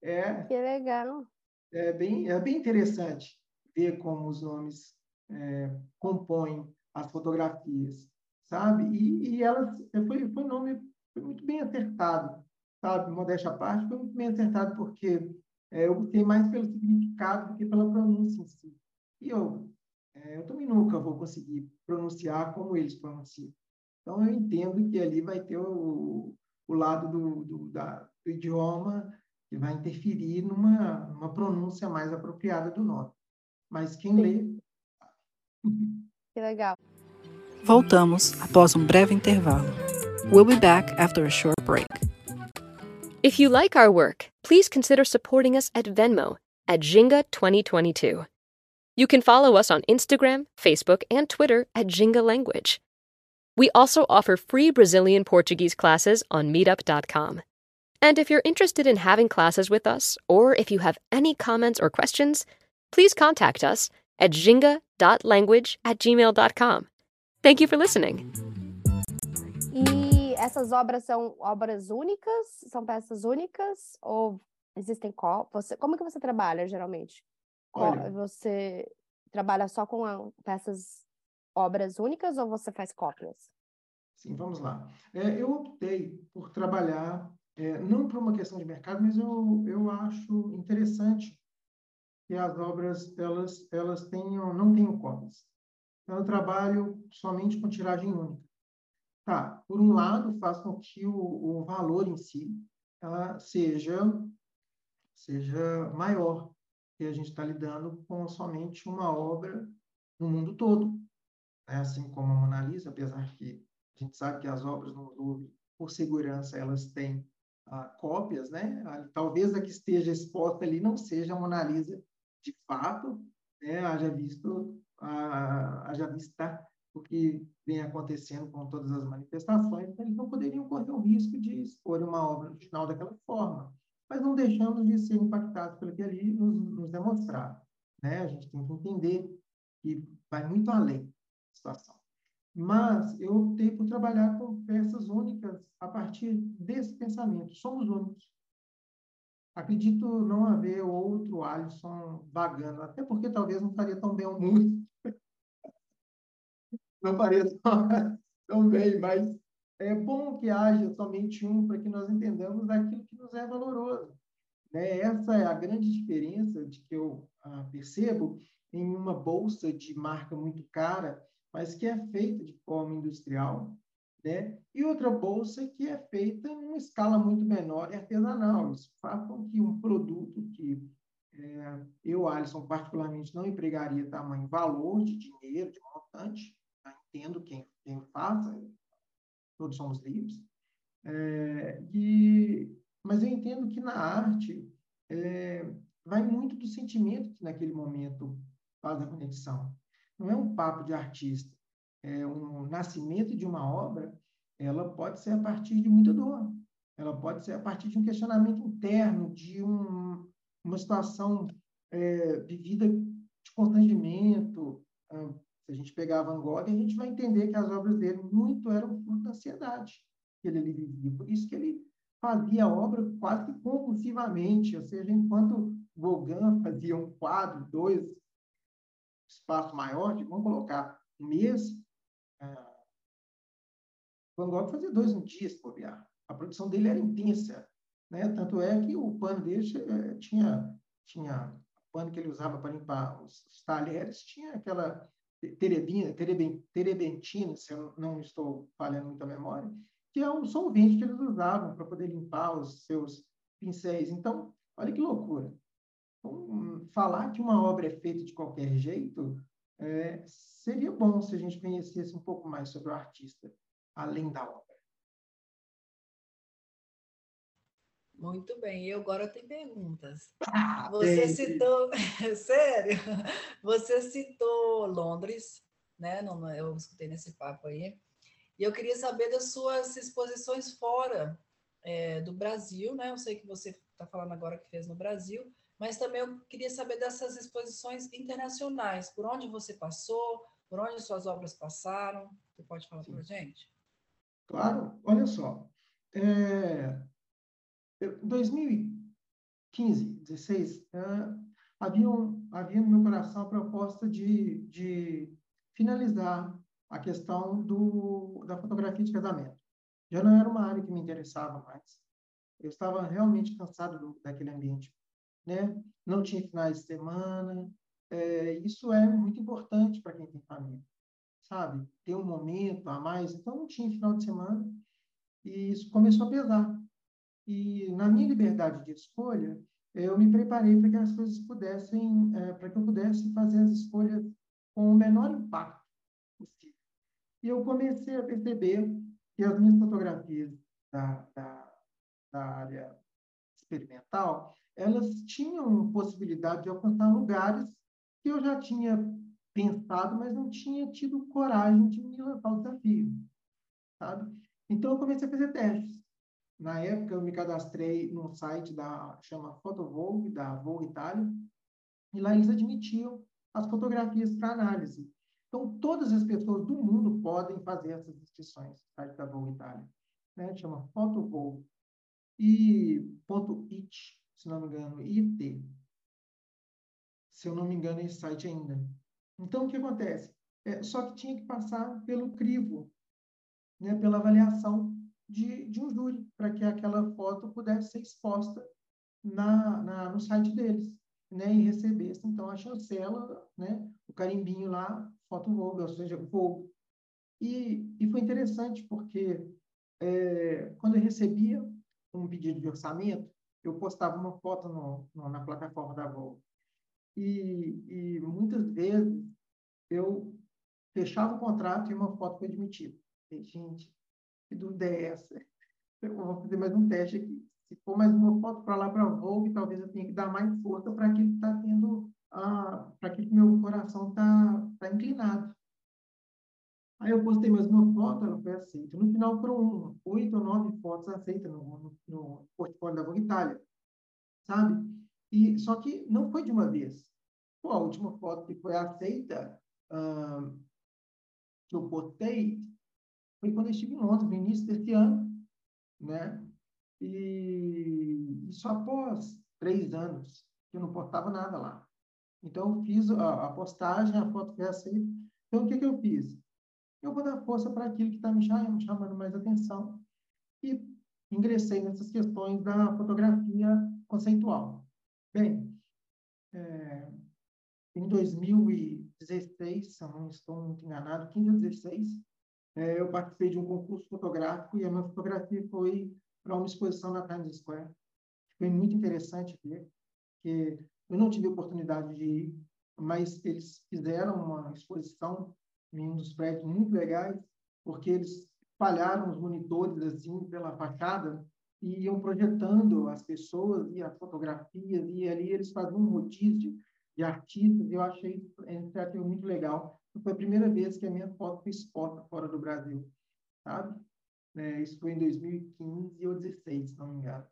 É, que legal! É bem, é bem interessante ver como os nomes é, compõem as fotografias, sabe? E, e elas, foi, foi um nome foi muito bem acertado, sabe? Modéstia à parte, foi muito bem acertado porque é, eu optei mais pelo significado do que pela pronúncia em si. E eu, é, eu também nunca vou conseguir pronunciar como eles pronunciam. Então, eu entendo que ali vai ter o, o lado do, do, da, do idioma que vai interferir numa, numa pronúncia mais apropriada do nome. Mas quem Sim. lê. Que legal. Voltamos após um breve intervalo. We'll be back after a short break. If you like our work, please consider supporting us at Venmo at Jinga 2022. You can follow us on Instagram, Facebook, and Twitter at Jinga Language. We also offer free Brazilian Portuguese classes on meetup.com. And if you're interested in having classes with us, or if you have any comments or questions, please contact us at jinga.language at gmail.com. Thank you for listening. E essas obras são obras únicas? São peças únicas? Ou existem cópias? Como que você trabalha, geralmente? Olha, você trabalha só com peças, obras únicas ou você faz cópias? Sim, vamos lá. É, eu optei por trabalhar, é, não por uma questão de mercado, mas eu, eu acho interessante que as obras elas, elas tenham, não tenham cópias. Então, eu trabalho somente com tiragem única. Tá, por um lado, faz com que o, o valor em si ela seja, seja maior, que a gente está lidando com somente uma obra no mundo todo. Né? Assim como a Mona Lisa, apesar que a gente sabe que as obras no Louvre, por segurança, elas têm ah, cópias, né? Talvez a que esteja exposta ali não seja a Mona Lisa de fato, né? haja visto, ah, haja vista o que vem acontecendo com todas as manifestações, então eles não poderiam correr o risco de expor uma obra original daquela forma, mas não deixamos de ser impactados pelo que ali nos, nos demonstrar. Né? A gente tem que entender que vai muito além da situação. Mas eu optei por trabalhar com peças únicas a partir desse pensamento. Somos únicos. Acredito não haver outro Alisson vagando, até porque talvez não faria tão bem ao mundo. não faria tão, tão bem, mas é bom que haja somente um para que nós entendamos aquilo que nos é valoroso. Né? Essa é a grande diferença de que eu ah, percebo em uma bolsa de marca muito cara, mas que é feita de forma industrial, né? E outra bolsa que é feita em uma escala muito menor e artesanal. Isso faz com que um produto que é, eu, Alisson, particularmente não empregaria tamanho valor de dinheiro, de montante, tá? entendo quem, quem faça, todos somos livres, é, e, mas eu entendo que na arte é, vai muito do sentimento que naquele momento faz a conexão. Não é um papo de artista. É um nascimento de uma obra, ela pode ser a partir de muita dor. Ela pode ser a partir de um questionamento interno, de um, uma situação é, vivida de constrangimento. Ah, se a gente pegar Van Gogh, a gente vai entender que as obras dele muito eram fruto da ansiedade que ele vivia. Por isso que ele fazia a obra quase que compulsivamente, ou seja, enquanto Gauguin fazia um quadro, dois, espaço maior, de, vamos colocar um mês, ah, Van Gogh fazia dois um dia, se. A produção dele era intensa, né? Tanto é que o pano dele eh, tinha, tinha o pano que ele usava para limpar os, os talheres, tinha aquela terebina, terebentina, se eu não estou falhando muito a memória, que é o solvente que eles usavam para poder limpar os seus pincéis. Então, olha que loucura. Então, falar que uma obra é feita de qualquer jeito é, seria bom se a gente conhecesse um pouco mais sobre o artista, além da obra. Muito bem, e agora tem perguntas. Ah, Você citou, sério? Você citou Londres, né? Não, eu escutei nesse papo aí. E eu queria saber das suas exposições fora é, do Brasil, né? Eu sei que você está falando agora que fez no Brasil, mas também eu queria saber dessas exposições internacionais. Por onde você passou? Por onde suas obras passaram? Você pode falar para a gente? Claro, olha só. É, em 2015, 16, é, havia, um, havia no meu coração a proposta de, de finalizar a questão do, da fotografia de casamento. Já não era uma área que me interessava mais. Eu estava realmente cansado do, daquele ambiente. Né? Não tinha finais de semana. É, isso é muito importante para quem tem família, sabe? Ter um momento a mais. Então, não tinha final de semana. E isso começou a pesar. E na minha liberdade de escolha, eu me preparei para que as coisas pudessem, é, para que eu pudesse fazer as escolhas com o menor impacto possível. E eu comecei a perceber que as minhas fotografias da, da, da área experimental, elas tinham possibilidade de alcançar lugares que eu já tinha pensado, mas não tinha tido coragem de me lançar o desafio, sabe? Então eu comecei a fazer testes. Na época, eu me cadastrei num site da chama Photovogue, da Vogue Itália, e lá eles admitiam as fotografias para análise. Então, todas as pessoas do mundo podem fazer essas inscrições no site da Vogue Itália. Né? Chama Photovogue. E ponto .it, se não me engano, IT. Se eu não me engano, esse site ainda. Então, o que acontece? É, só que tinha que passar pelo crivo, né? pela avaliação de, de um júri, para que aquela foto pudesse ser exposta na, na, no site deles, né, e recebesse, então, a chancela, né, o carimbinho lá, foto Vogue, ou seja, Vogue. E, e foi interessante porque é, quando eu recebia um pedido de orçamento, eu postava uma foto no, no, na plataforma da Vogue. E, e muitas vezes eu fechava o contrato e uma foto foi admitida. E, gente, que dúvida é essa? Eu vou fazer mais um teste aqui. Se for mais uma foto para lá para a Vogue, talvez eu tenha que dar mais força para aquilo que está tendo, ah, para aquilo que meu coração está tá inclinado. Aí eu postei mais uma foto, ela foi aceita. No final foram oito ou nove fotos aceitas no, no, no portfólio da Vogue Itália, sabe? E, só que não foi de uma vez. Pô, a última foto que foi aceita, que eu postei, foi quando eu estive em Londres, no início desse ano, né? E só após três anos que eu não postava nada lá. Então, eu fiz a, a postagem, a foto foi aceita. Então, o que, que eu fiz? Eu vou dar força para aquilo que está me chamando mais atenção e ingressei nessas questões da fotografia conceitual. Bem, é, em 2016, se eu não estou muito enganado, 15 ou 16, é, eu participei de um concurso fotográfico e a minha fotografia foi para uma exposição na Times Square. Foi muito interessante ver, que eu não tive oportunidade de ir, mas eles fizeram uma exposição em um dos prédios muito legais, porque eles espalharam os monitores assim pela fachada e iam projetando as pessoas e as fotografias e ali eles faziam um rodízio de artistas. E eu achei isso muito legal foi a primeira vez que a minha foto foi exposta fora do Brasil, sabe? É, isso foi em 2015 ou 2016, se não me engano.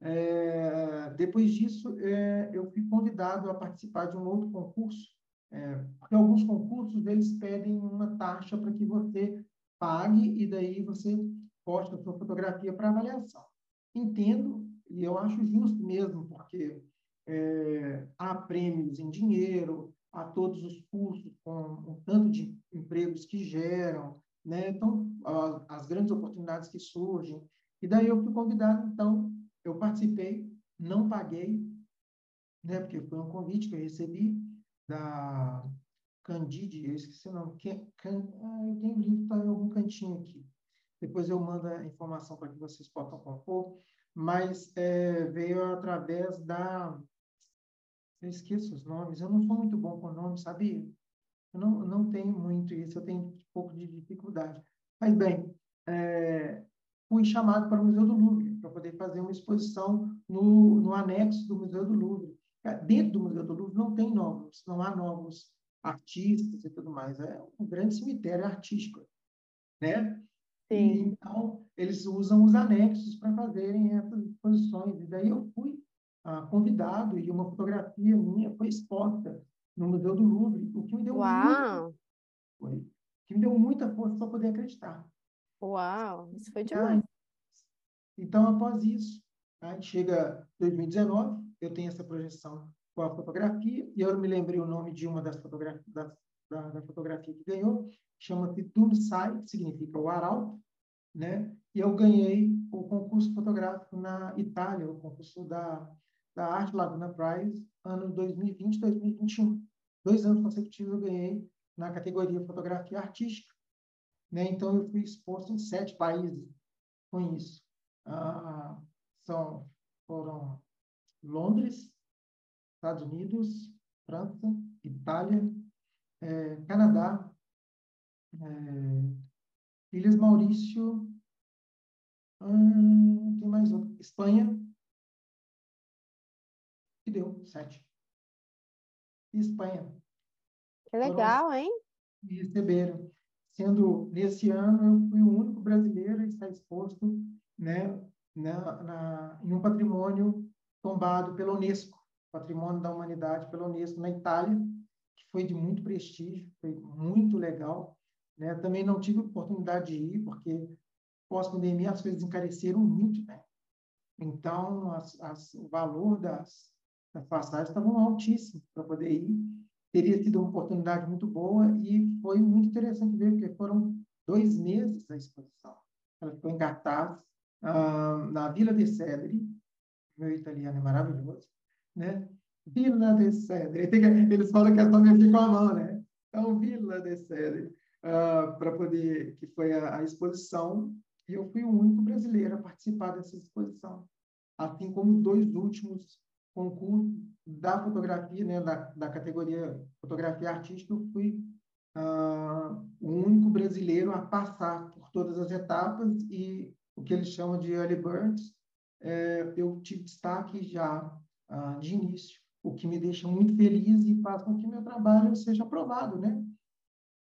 É, depois disso, é, eu fui convidado a participar de um outro concurso, é, porque alguns concursos eles pedem uma taxa para que você pague e daí você posta a sua fotografia para avaliação. Entendo e eu acho justo mesmo, porque é, há prêmios em dinheiro, a todos os cursos, com o tanto de empregos que geram, né? Então, as grandes oportunidades que surgem. E daí eu fui convidado, então, eu participei, não paguei, né? Porque foi um convite que eu recebi da Candide, eu esqueci o nome, que, can, ah, eu tenho o livro, está em algum cantinho aqui. depois eu mando a informação para que vocês possam compor, mas é, veio através da. Eu esqueço os nomes, eu não sou muito bom com nomes, sabia? Eu não, não tenho muito isso, eu tenho um pouco de dificuldade. Mas, bem, é, fui chamado para o Museu do Louvre, para poder fazer uma exposição no, no anexo do Museu do Louvre. É, dentro do Museu do Louvre não tem novos, não há novos artistas e tudo mais. É um grande cemitério artístico, né? Sim. então, eles usam os anexos para fazerem essas exposições. E daí eu fui ah, convidado e uma fotografia minha foi exposta no Museu do Louvre, o que me deu Uau! Muito, que me deu muita força para poder acreditar. Uau, isso foi demais. Então, após isso, aí chega 2019, eu tenho essa projeção com a fotografia, e eu me lembrei o nome de uma das fotografias, da, da, da fotografia que ganhou, chama-se Dunsai, que significa o arauto, né? E eu ganhei o concurso fotográfico na Itália, o concurso da, da Arte Laguna Prize, ano 2020 2021. Dois anos consecutivos eu ganhei na categoria fotografia artística. Né? Então, eu fui exposto em sete países com isso. Ah, são, foram Londres, Estados Unidos, França, Itália, é, Canadá, é, Ilhas Maurício, hum, tem mais outro, Espanha, e deu sete. E Espanha. Que legal, hein? Me receberam. Sendo, nesse ano, eu fui o único brasileiro a estar exposto né, na, na, em um patrimônio tombado pela Unesco, Patrimônio da Humanidade pela Unesco, na Itália, que foi de muito prestígio, foi muito legal. Né? Também não tive oportunidade de ir, porque pós-pandemia as coisas encareceram muito. Né? Então, as, as, o valor das, das passagens estavam altíssimos para poder ir. Teria sido uma oportunidade muito boa e foi muito interessante ver, porque foram dois meses a exposição. Ela ficou cartaz ah, na Vila de Cedri, meu italiano é maravilhoso, né? Vila de Cedre. Eles falam que é só mexer com a mão, né? Então, Vila de Cedre, uh, para poder, que foi a, a, exposição, e eu fui o único brasileiro a participar dessa exposição, assim como os dois últimos concursos da fotografia, né, da, da categoria fotografia artística, eu fui uh, o único brasileiro a passar por todas as etapas e o que eles chamam de early birds, é, eu tive destaque já ah, de início, o que me deixa muito feliz e faz com que meu trabalho seja aprovado, né?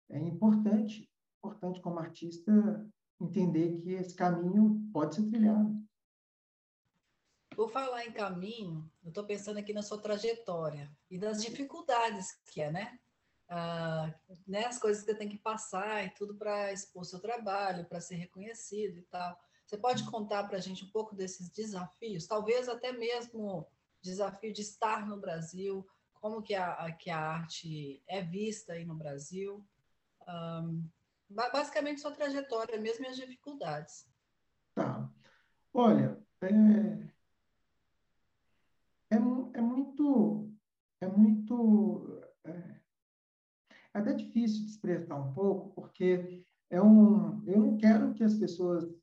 É importante, importante como artista entender que esse caminho pode ser trilhado. Por falar em caminho, eu estou pensando aqui na sua trajetória e das dificuldades que é, né? Ah, né? As coisas que você tem que passar e tudo para expor seu trabalho, para ser reconhecido e tal. Você pode contar para a gente um pouco desses desafios, talvez até mesmo desafio de estar no Brasil, como que a, que a arte é vista aí no Brasil, um, basicamente sua trajetória mesmo e as dificuldades. Tá. Olha, é, é, é muito, é muito, é, é até difícil de expressar um pouco, porque é um, eu não quero que as pessoas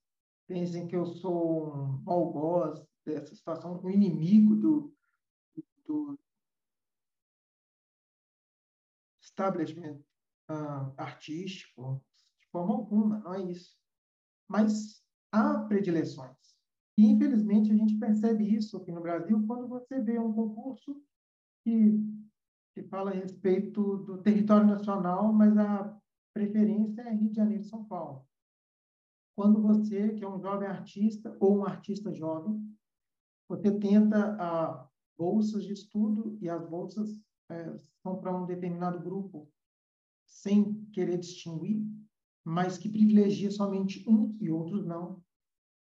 pensem que eu sou um algoz dessa situação, um inimigo do, do establishment uh, artístico, de forma alguma, não é isso. Mas há predileções. E, infelizmente, a gente percebe isso aqui no Brasil quando você vê um concurso que, que fala a respeito do território nacional, mas a preferência é Rio de Janeiro e São Paulo quando você, que é um jovem artista ou um artista jovem, você tenta a bolsas de estudo e as bolsas é, são para um determinado grupo sem querer distinguir, mas que privilegia somente uns e outros não.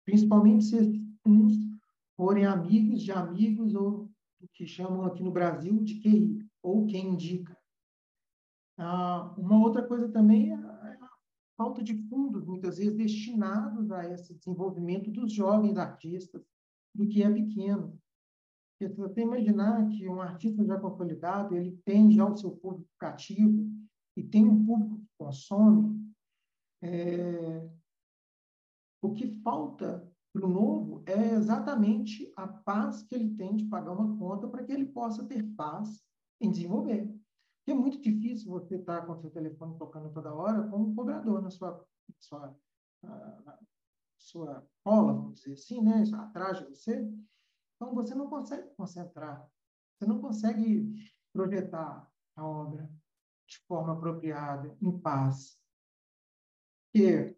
Principalmente se uns forem amigos de amigos ou o que chamam aqui no Brasil de QI, ou quem indica. Ah, uma outra coisa também é falta de fundos, muitas vezes, destinados a esse desenvolvimento dos jovens artistas, do que é pequeno. Porque se você imaginar que um artista já consolidado, ele tem já o seu público cativo e tem um público que consome, é... O que falta para o novo é exatamente a paz que ele tem de pagar uma conta para que ele possa ter paz em desenvolver. Porque é muito difícil você estar com o seu telefone tocando toda hora com um cobrador na sua, sua, na sua cola, vamos dizer assim, né? atrás de você. Então, você não consegue concentrar, você não consegue projetar a obra de forma apropriada, em paz. Porque,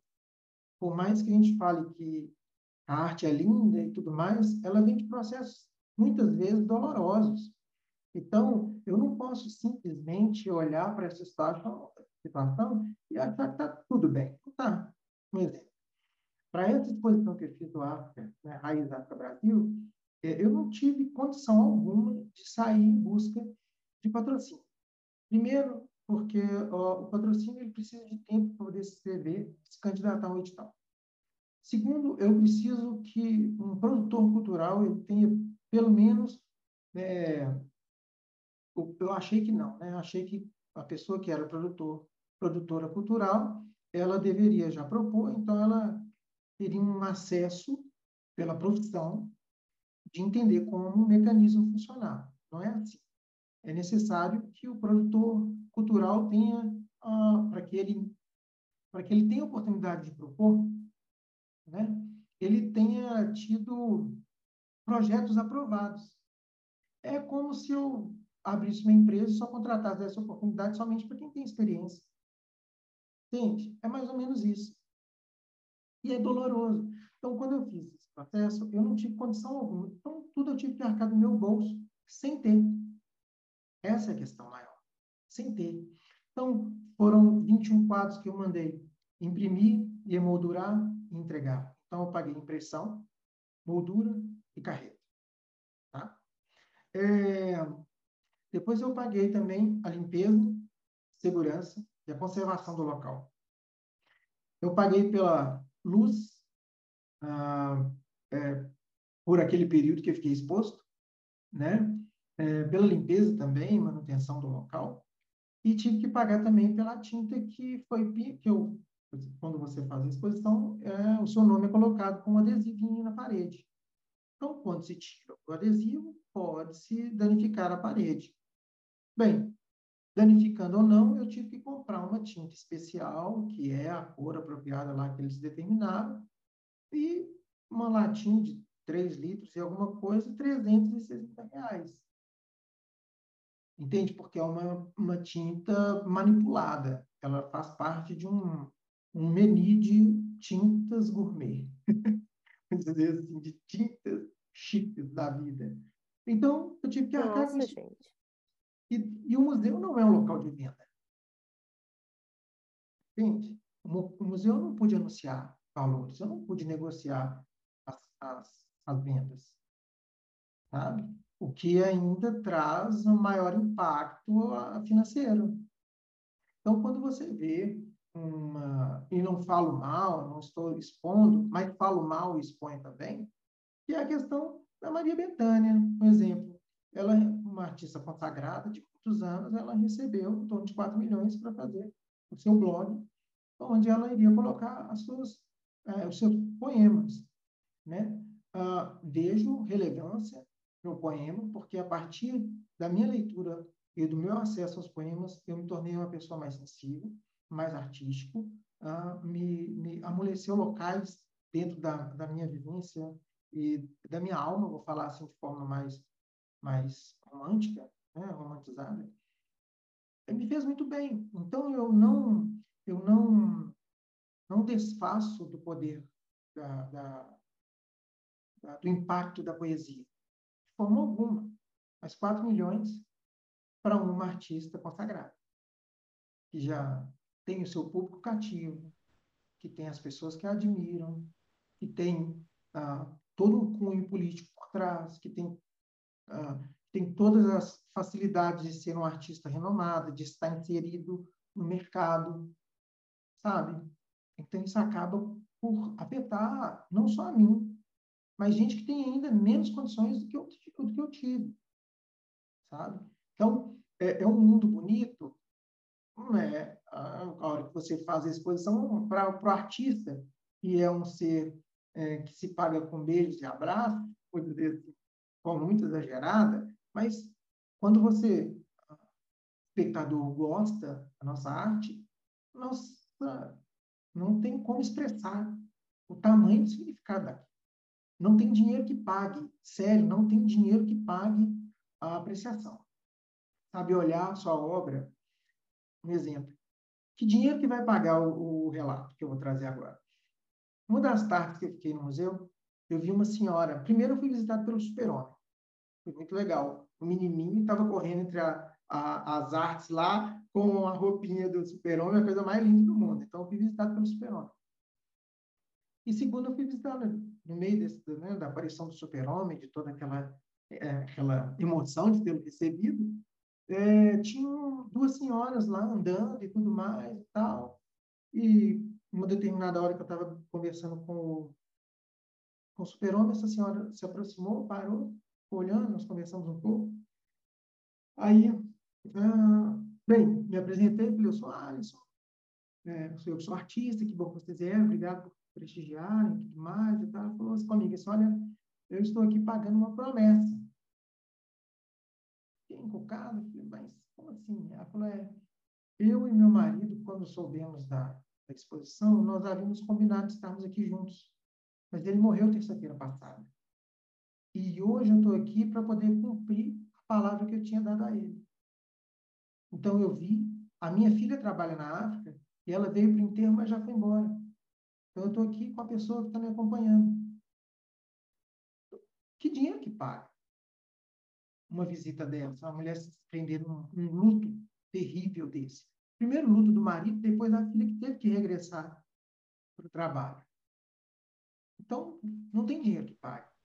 por mais que a gente fale que a arte é linda e tudo mais, ela vem de processos, muitas vezes, dolorosos. Então, eu não posso simplesmente olhar para essa situação, e achar que está tudo bem. Não está. Um exemplo. Para essa exposição que eu fiz do África, né, Raiz África Brasil, é, eu não tive condição alguma de sair em busca de patrocínio. Primeiro, porque ó, o patrocínio ele precisa de tempo para poder se inscrever, se candidatar ao edital. Segundo, eu preciso que um produtor cultural ele tenha pelo menos é, eu achei que não, né? Achei que a pessoa que era produtor, produtora cultural, ela deveria já propor, então ela teria um acesso pela profissão de entender como o mecanismo funcionar. Não é assim. É necessário que o produtor cultural tenha, ah, para que ele para que ele tenha oportunidade de propor, né? ele tenha tido projetos aprovados. É como se eu abrisse uma empresa e só contratasse essa oportunidade somente para quem tem experiência. Entende? É mais ou menos isso. E é doloroso. Então, quando eu fiz esse processo, eu não tive condição alguma. Então, tudo eu tive que arcar do meu bolso, sem ter. Essa é a questão maior. Sem ter. Então, foram 21 quadros que eu mandei imprimir emoldurar e entregar. Então, eu paguei impressão, moldura e carreta. Tá? É... Depois, eu paguei também a limpeza, segurança e a conservação do local. Eu paguei pela luz, ah, é, por aquele período que eu fiquei exposto, né? É, pela limpeza também, manutenção do local, e tive que pagar também pela tinta que foi que eu quando você faz a exposição, é, o seu nome é colocado com um adesivinho na parede. Então, quando se tira o adesivo, pode-se danificar a parede. Bem, danificando ou não, eu tive que comprar uma tinta especial, que é a cor apropriada lá que eles determinaram, e uma latinha de 3 litros e alguma coisa, 360 reais. Entende? Porque é uma, uma tinta manipulada. Ela faz parte de um, um menu de tintas gourmet. Vamos dizer assim, de tintas chiques da vida. Então, eu tive que arcar com isso. Gente. E, e o museu não é um local de venda. Entende? O, museu não pude anunciar valores, eu não pude negociar as, as, as vendas. Sabe? O que ainda traz um maior impacto financeiro. Então, quando você vê uma. E não falo mal, não estou expondo, mas falo mal e exponho também, que é a questão da Maria Bethânia, um exemplo ela, uma artista consagrada de muitos anos, ela recebeu em torno de 4 milhões para fazer o seu blog, onde ela iria colocar as suas, é, os seus poemas. Né? Ah, vejo relevância no poema, porque a partir da minha leitura e do meu acesso aos poemas, eu me tornei uma pessoa mais sensível, mais artístico, ah, me, me amoleceu locais dentro da, da minha vivência e da minha alma, vou falar assim de forma mais mais romântica, né, romantizada, me fez muito bem. Então eu não eu não não desfaço do poder da, da, da, do impacto da poesia de forma alguma. Mas 4 milhões para uma artista consagrada que já tem o seu público cativo, que tem as pessoas que a admiram, que tem ah, todo um cunho político por trás, que tem ah, tem todas as facilidades de ser um artista renomado, de estar inserido no mercado, sabe? Então isso acaba por afetar não só a mim, mas gente que tem ainda menos condições do que eu, do que eu tive, sabe? Então é, é um mundo bonito, é? A hora que você faz a exposição para o artista e é um ser é, que se paga com beijos e abraços, coisa de forma muito exagerada, mas quando você, espectador, gosta da nossa arte, nossa, não tem como expressar o tamanho do significado daquilo. Não tem dinheiro que pague, sério, não tem dinheiro que pague a apreciação. Sabe, olhar sua obra, um exemplo. Que dinheiro que vai pagar o, o relato que eu vou trazer agora? Uma das tardes que eu fiquei no museu, eu vi uma senhora. Primeiro, eu fui visitado pelo Super-Homem. Foi muito legal. O menininho estava correndo entre a, a, as artes lá com a roupinha do Super-Homem, a coisa mais linda do mundo. Então, eu fui visitado pelo Super-Homem. E segundo, eu fui visitado no meio desse, né, da aparição do Super-Homem, de toda aquela, é, aquela emoção de tê-lo recebido. É, tinham duas senhoras lá andando e tudo mais e tal. E uma determinada hora que eu estava conversando com o, com o super-homem, essa senhora se aproximou, parou, olhando, nós conversamos um pouco. Aí, ah, bem, me apresentei, falei, eu sou Alisson, é, eu sou artista, que bom que vocês vieram, obrigado por prestigiarem, tudo mais e tal. Falou assim comigo, assim, olha, eu estou aqui pagando uma promessa. Fiquei encucado, falei, mas como assim? Ela falou, é, eu e meu marido, quando soubemos da, da exposição, nós havíamos combinado estarmos aqui juntos. Mas ele morreu terça-feira passada. E hoje eu estou aqui para poder cumprir a palavra que eu tinha dado a ele. Então eu vi, a minha filha trabalha na África e ela veio para o enterro, mas já foi embora. Então eu estou aqui com a pessoa que está me acompanhando. Que dinheiro que paga uma visita dessa? Uma mulher se prender num, num luto terrível desse. Primeiro luto do marido, depois da filha que teve que regressar para o trabalho. Então, não tem dinheiro que pague.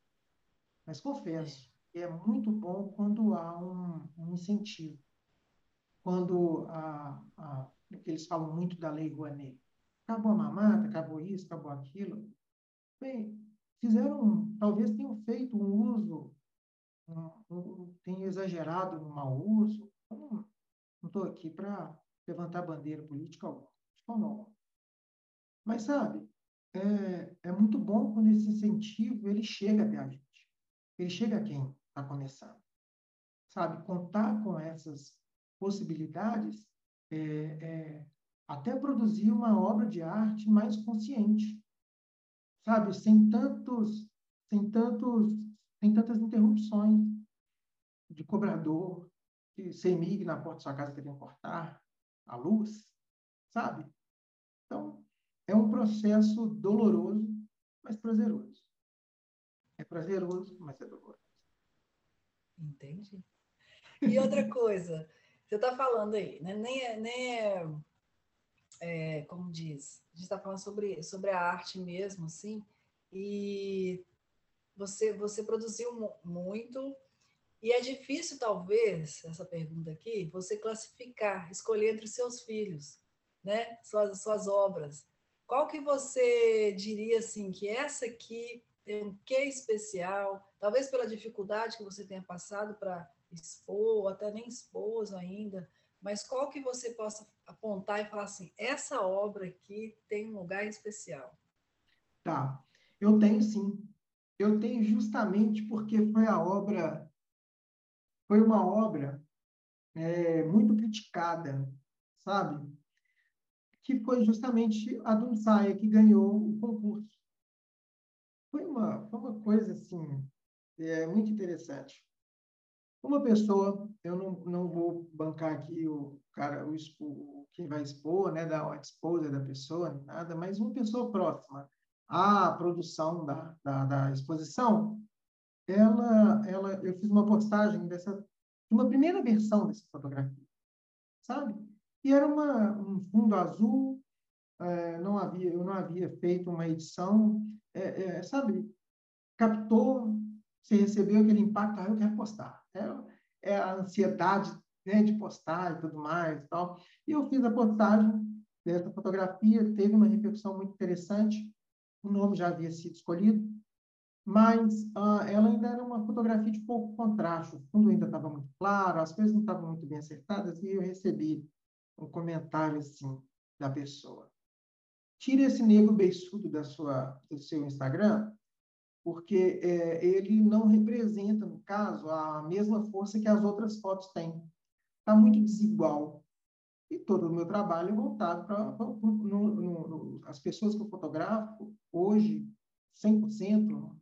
Mas confesso que é muito bom quando há um, um incentivo. Quando a, a, eles falam muito da lei Rouanet. Acabou a mamata, acabou isso, acabou aquilo. Bem, fizeram, talvez tenham feito um uso, um, um, tenham exagerado no mau uso. não estou aqui para levantar bandeira política alguma, alguma. Mas, sabe, é, é muito bom quando esse incentivo ele chega até a gente. Ele chega a quem está começando. Sabe, contar com essas possibilidades é, é, até produzir uma obra de arte mais consciente. Sabe, sem tantos, sem tantos, sem tantas interrupções de cobrador, que CEMIG na porta da sua casa querendo cortar, a luz, sabe? Então, é um processo doloroso, mas prazeroso. É prazeroso, mas é doloroso. Entendi. E outra coisa, você está falando aí, né? nem é, nem é, é, como diz, a gente está falando sobre, sobre a arte mesmo, assim, e você, você produziu muito, e é difícil, talvez, essa pergunta aqui, você classificar, escolher entre seus filhos, né? Suas, suas obras. Qual que você diria assim que essa aqui tem um quê especial? Talvez pela dificuldade que você tenha passado para expor, ou até nem expôs ainda, mas qual que você possa apontar e falar assim, essa obra aqui tem um lugar especial? Tá, eu tenho sim. Eu tenho justamente porque foi a obra foi uma obra é, muito criticada, sabe? Que foi justamente a Dunsaia que ganhou o concurso. Uma, coisa, assim, é, muito interessante. Uma pessoa, eu não, não vou bancar aqui o cara, o, o quem vai expor, né, da esposa da pessoa, nada, mas uma pessoa próxima à produção da, da, da exposição, ela, ela, eu fiz uma postagem dessa, uma primeira versão dessa fotografia, sabe? E era uma, um fundo azul, é, não havia, eu não havia feito uma edição, é, é, sabe? Captou, você recebeu aquele impacto, ah, eu quero postar. É, é a ansiedade né, de postar e tudo mais e tal. E eu fiz a postagem dessa fotografia, teve uma repercussão muito interessante, o nome já havia sido escolhido, mas uh, ela ainda era uma fotografia de pouco contraste, o fundo ainda estava muito claro, as coisas não estavam muito bem acertadas, e eu recebi um comentário assim da pessoa. tire esse negro beiçudo da sua, do seu Instagram, porque é, ele não representa, no caso, a mesma força que as outras fotos têm. Está muito desigual. E todo o meu trabalho é voltado para as pessoas que eu fotografo, hoje, 100%,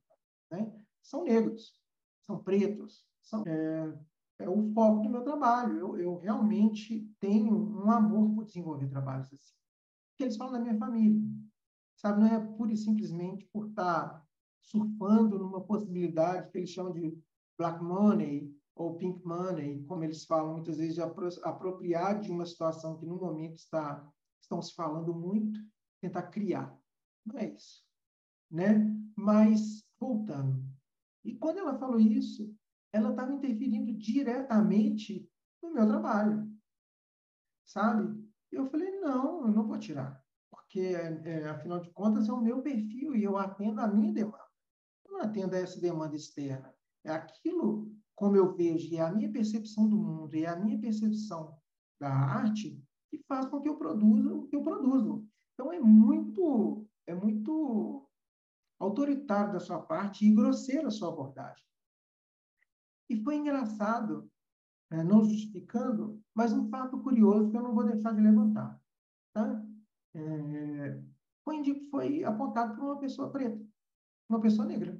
né, são negros, são pretos, são, é, é o foco do meu trabalho. Eu, eu realmente tenho um amor por desenvolver trabalhos assim. Que eles falam da minha família. Sabe, não é pura e simplesmente por estar surfando numa possibilidade que eles chamam de black money ou pink money, como eles falam muitas vezes, de apropriar de uma situação que no momento está estão se falando muito, tentar criar. Não é isso, né? Mas voltando. E quando ela falou isso, ela estava interferindo diretamente no meu trabalho, sabe? Eu falei não, eu não vou tirar, porque é, afinal de contas é o meu perfil e eu atendo a minha demanda. A essa demanda externa. É aquilo como eu vejo, e é a minha percepção do mundo, e é a minha percepção da arte, que faz com que eu produza o que eu produzo. Então, é muito, é muito autoritário da sua parte e grosseiro a sua abordagem. E foi engraçado, né, não justificando, mas um fato curioso que eu não vou deixar de levantar. Tá? É, foi, foi apontado por uma pessoa preta, uma pessoa negra.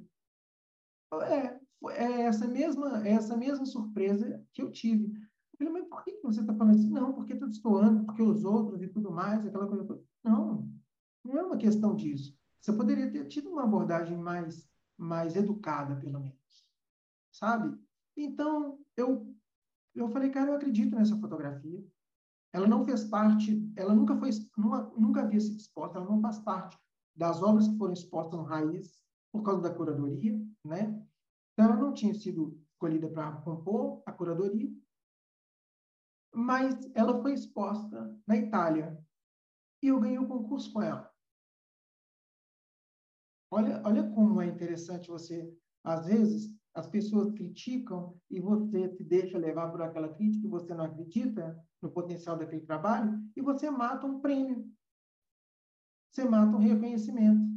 É, é essa mesma, é essa mesma surpresa que eu tive. Eu falei, mas por que você está falando assim? Não, porque está destoando, porque os outros e tudo mais, aquela coisa. Não, não é uma questão disso. Você poderia ter tido uma abordagem mais, mais educada, pelo menos. Sabe? Então, eu, eu falei, cara, eu acredito nessa fotografia. Ela não fez parte, ela nunca foi, nunca, havia sido exposta, ela não faz parte das obras que foram expostas no Raiz por causa da curadoria, né? Então, ela não tinha sido escolhida para compor a curadoria, mas ela foi exposta na Itália e eu ganhei o um concurso com ela. Olha, olha como é interessante você, às vezes, as pessoas criticam e você se deixa levar por aquela crítica e você não acredita no potencial daquele trabalho e você mata um prêmio. Você mata um reconhecimento.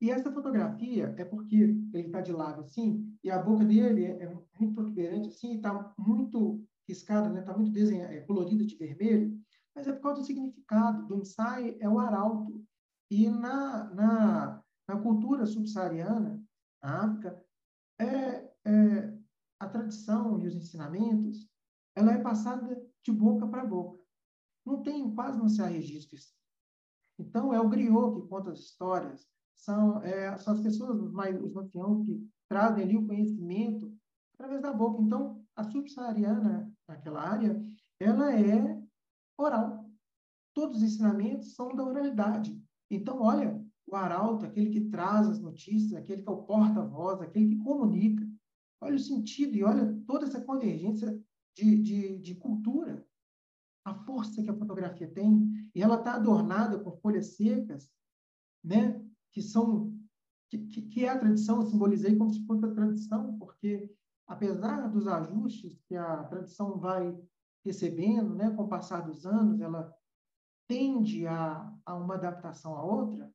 E essa fotografia é porque ele está de lado assim, e a boca dele é, é muito protuberante assim, está muito riscada, está né? Tá muito desenhada, é, colorida de vermelho, mas é por causa do significado. Do Msai é o arauto. E na, na, na cultura subsaariana, na África, é, é, a tradição e os ensinamentos, ela é passada de boca para boca. Não tem, quase não se há registros. Então, é o griot que conta as histórias, são, é, são as pessoas, mais, os anciãos, que trazem ali o conhecimento através da boca. Então, a subsaariana, naquela área, ela é oral. Todos os ensinamentos são da oralidade. Então, olha, o arauto, aquele que traz as notícias, aquele que é o porta-voz, aquele que comunica. Olha o sentido e olha toda essa convergência de, de, de cultura, a força que a fotografia tem. E ela está adornada com folhas secas, né? Que são que, que é a tradição, eu simbolizei como se fosse a tradição, porque apesar dos ajustes que a tradição vai recebendo, né, com o passar dos anos, ela tende a, a uma adaptação à outra,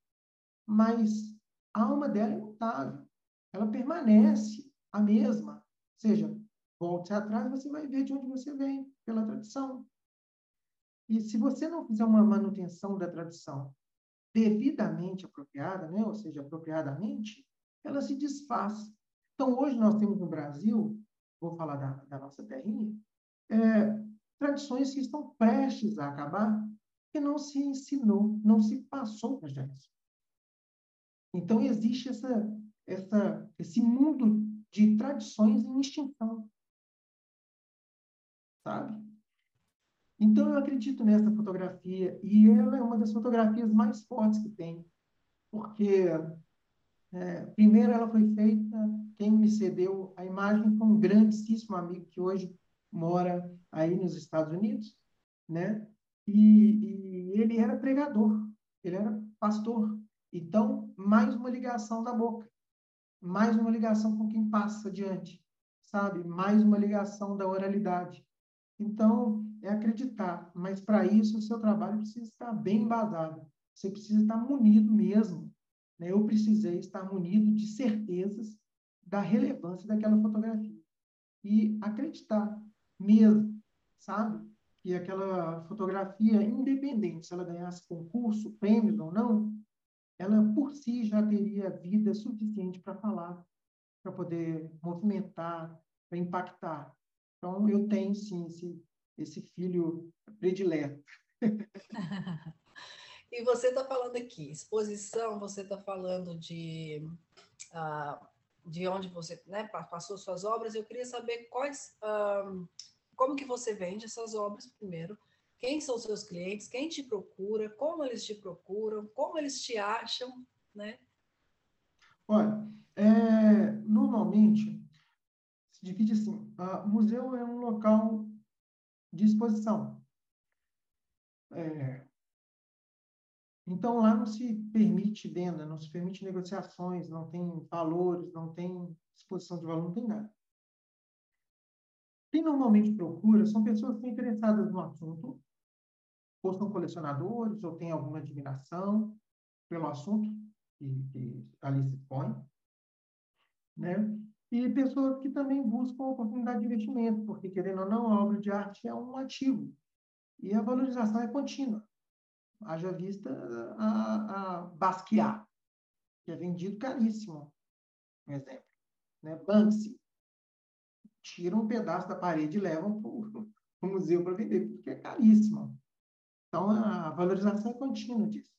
mas a alma dela é imutável, ela permanece a mesma. Ou seja, volte atrás, você vai ver de onde você vem, pela tradição. E se você não fizer uma manutenção da tradição devidamente apropriada, né? ou seja, apropriadamente, ela se desfaz. Então, hoje nós temos no Brasil, vou falar da, da nossa terrinha, é, tradições que estão prestes a acabar, que não se ensinou, não se passou para a geração. Então, existe essa, essa, esse mundo de tradições em extinção. Sabe? Então, eu acredito nessa fotografia e ela é uma das fotografias mais fortes que tem, porque, é, primeiro, ela foi feita, quem me cedeu a imagem foi um grandíssimo amigo que hoje mora aí nos Estados Unidos, né? E, e ele era pregador, ele era pastor. Então, mais uma ligação da boca, mais uma ligação com quem passa adiante, sabe? Mais uma ligação da oralidade. Então, é acreditar, mas para isso o seu trabalho precisa estar bem embasado. Você precisa estar munido mesmo. Né? Eu precisei estar munido de certezas da relevância daquela fotografia. E acreditar mesmo, sabe? Que aquela fotografia, independente se ela ganhasse concurso, prêmios ou não, ela por si já teria vida suficiente para falar, para poder movimentar, para impactar. Então, eu tenho, sim, esse, esse filho predileto. e você está falando aqui, exposição, você está falando de, uh, de onde você né, passou suas obras. Eu queria saber quais, uh, como que você vende essas obras primeiro, quem são seus clientes, quem te procura, como eles te procuram, como eles te acham, né? Olha, é, normalmente se divide assim: o museu é um local de exposição. É, então, lá não se permite venda, não se permite negociações, não tem valores, não tem exposição de valor, não tem nada. Quem normalmente procura são pessoas que estão interessadas no assunto, ou são colecionadores, ou têm alguma admiração pelo assunto que, que ali se expõe, né? E pessoas que também buscam oportunidade de investimento, porque, querendo ou não, a obra de arte é um ativo. E a valorização é contínua. Haja vista a, a Basquiat, que é vendido caríssimo, um exemplo. Né? Banksy. Tiram um pedaço da parede e levam para o museu para vender, porque é caríssimo. Então, a valorização é contínua disso.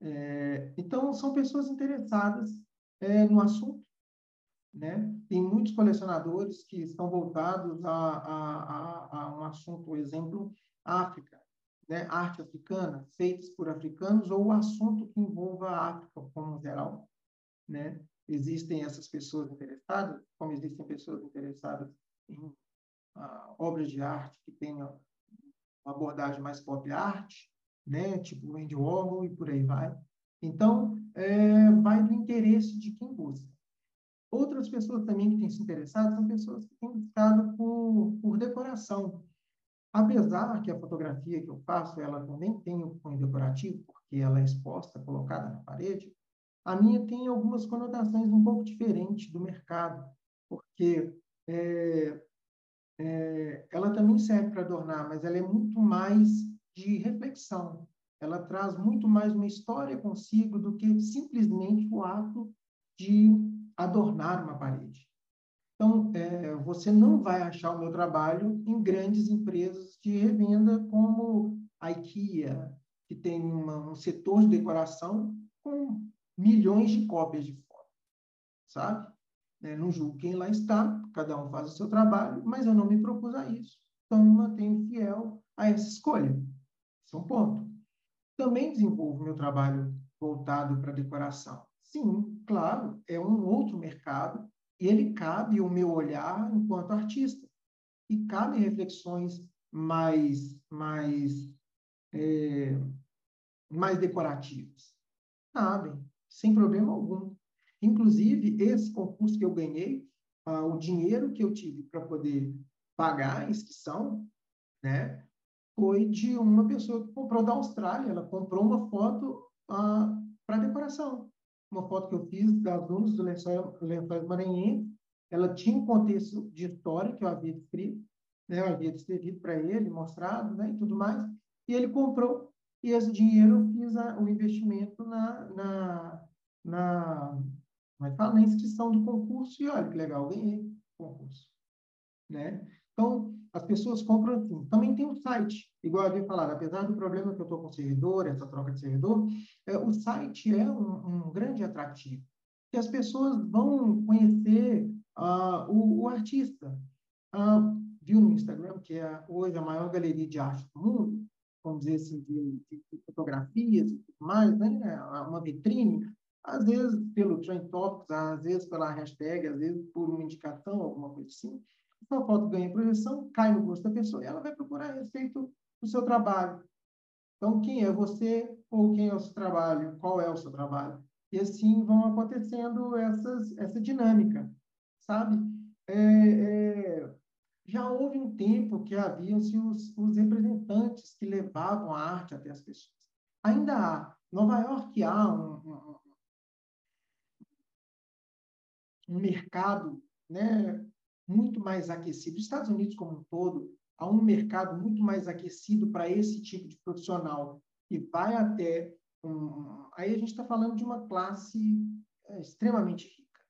É, então, são pessoas interessadas é, no assunto. Né? Tem muitos colecionadores que estão voltados a, a, a, a um assunto, por exemplo, África, né? arte africana, feitas por africanos, ou assunto que envolva a África como geral. Né? Existem essas pessoas interessadas, como existem pessoas interessadas em uh, obras de arte que tenham uma abordagem mais pop art, né? tipo Andy Warhol e por aí vai. Então, é, vai do interesse de quem busca. Outras pessoas também que têm se interessado são pessoas que têm buscado por, por decoração. Apesar que a fotografia que eu faço, ela também tem o cunho decorativo, porque ela é exposta, colocada na parede, a minha tem algumas conotações um pouco diferentes do mercado, porque é, é, ela também serve para adornar, mas ela é muito mais de reflexão. Ela traz muito mais uma história consigo do que simplesmente o ato de adornar uma parede. Então, é, você não vai achar o meu trabalho em grandes empresas de revenda como a IKEA, que tem uma, um setor de decoração com milhões de cópias de foto, sabe? É, não julgo quem lá está, cada um faz o seu trabalho, mas eu não me propus a isso. Então, me mantenho fiel a essa escolha. Esse é um ponto. Também desenvolvo meu trabalho voltado para decoração. Sim, claro, é um outro mercado e ele cabe o meu olhar enquanto artista. E cabe reflexões mais, mais, é, mais decorativas. Cabem, sem problema algum. Inclusive, esse concurso que eu ganhei, ah, o dinheiro que eu tive para poder pagar a inscrição, né, foi de uma pessoa que comprou da Austrália. Ela comprou uma foto ah, para decoração uma foto que eu fiz das dunas do lençóis, lençóis maranhense. Ela tinha um contexto de história que eu havia escrito, né? eu havia descrevido para ele, mostrado, né? e tudo mais. E ele comprou, e esse dinheiro eu fiz o investimento na, na, na, como é fala? na inscrição do concurso, e olha que legal, ganhei o concurso. Né? Então, as pessoas compram assim. Também tem o site, igual havia falado, apesar do problema que eu estou com o servidor, essa troca de servidor, é, o site é um, um, grande atrativo. Que as pessoas vão conhecer uh, o, o, artista. Uh, viu no Instagram, que é hoje a maior galeria de arte do mundo, vamos dizer assim, de, de fotografias e tudo mais, né? uma vitrine, às vezes pelo Trend Topics, às vezes pela hashtag, às vezes por uma indicação, alguma coisa assim. Sua foto ganha projeção, cai no gosto da pessoa e ela vai procurar a respeito do seu trabalho. Então, quem é você ou quem é o seu trabalho? Qual é o seu trabalho? E assim vão acontecendo essas, essa dinâmica, sabe? É, é, Já houve um tempo que haviam-se os, os representantes que levavam a arte até as pessoas. Ainda há. Nova York há um, um, um mercado né, muito mais aquecido. Os Estados Unidos como um todo, há um mercado muito mais aquecido para esse tipo de profissional que vai até um, aí a gente está falando de uma classe é, extremamente rica,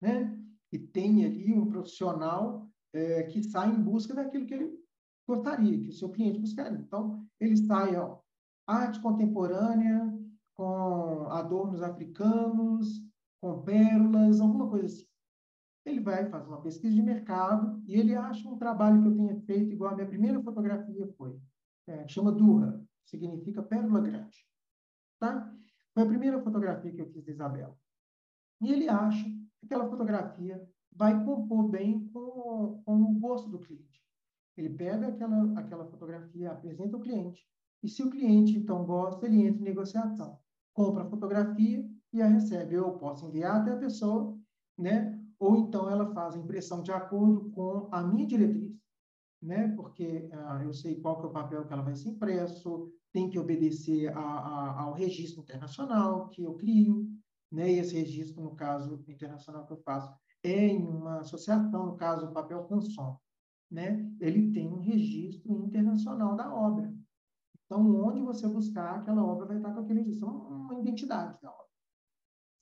né? E tem ali um profissional é, que sai em busca daquilo que ele gostaria, que o seu cliente buscaria. Então, ele sai, ó, arte contemporânea com adornos africanos, com pérolas, alguma coisa assim. Ele vai fazer uma pesquisa de mercado e ele acha um trabalho que eu tenha feito igual a minha primeira fotografia foi, é, chama Durra, significa pérola grande. Tá? Foi a primeira fotografia que eu fiz de Isabela. E ele acha que aquela fotografia vai compor bem com, com o gosto do cliente. Ele pega aquela, aquela fotografia, apresenta ao cliente, e se o cliente, então, gosta, ele entra em negociação. Compra a fotografia e a recebe. Eu posso enviar até a pessoa, né? Ou então ela faz a impressão de acordo com a minha diretriz, né? porque ah, eu sei qual que é o papel que ela vai ser impresso, tem que obedecer a, a, ao registro internacional que eu crio, né? E esse registro, no caso internacional que eu faço, é em uma associação, no caso, o papel Canson, né? Ele tem um registro internacional da obra. Então, onde você buscar, aquela obra vai estar com aquele registro, uma identidade da obra,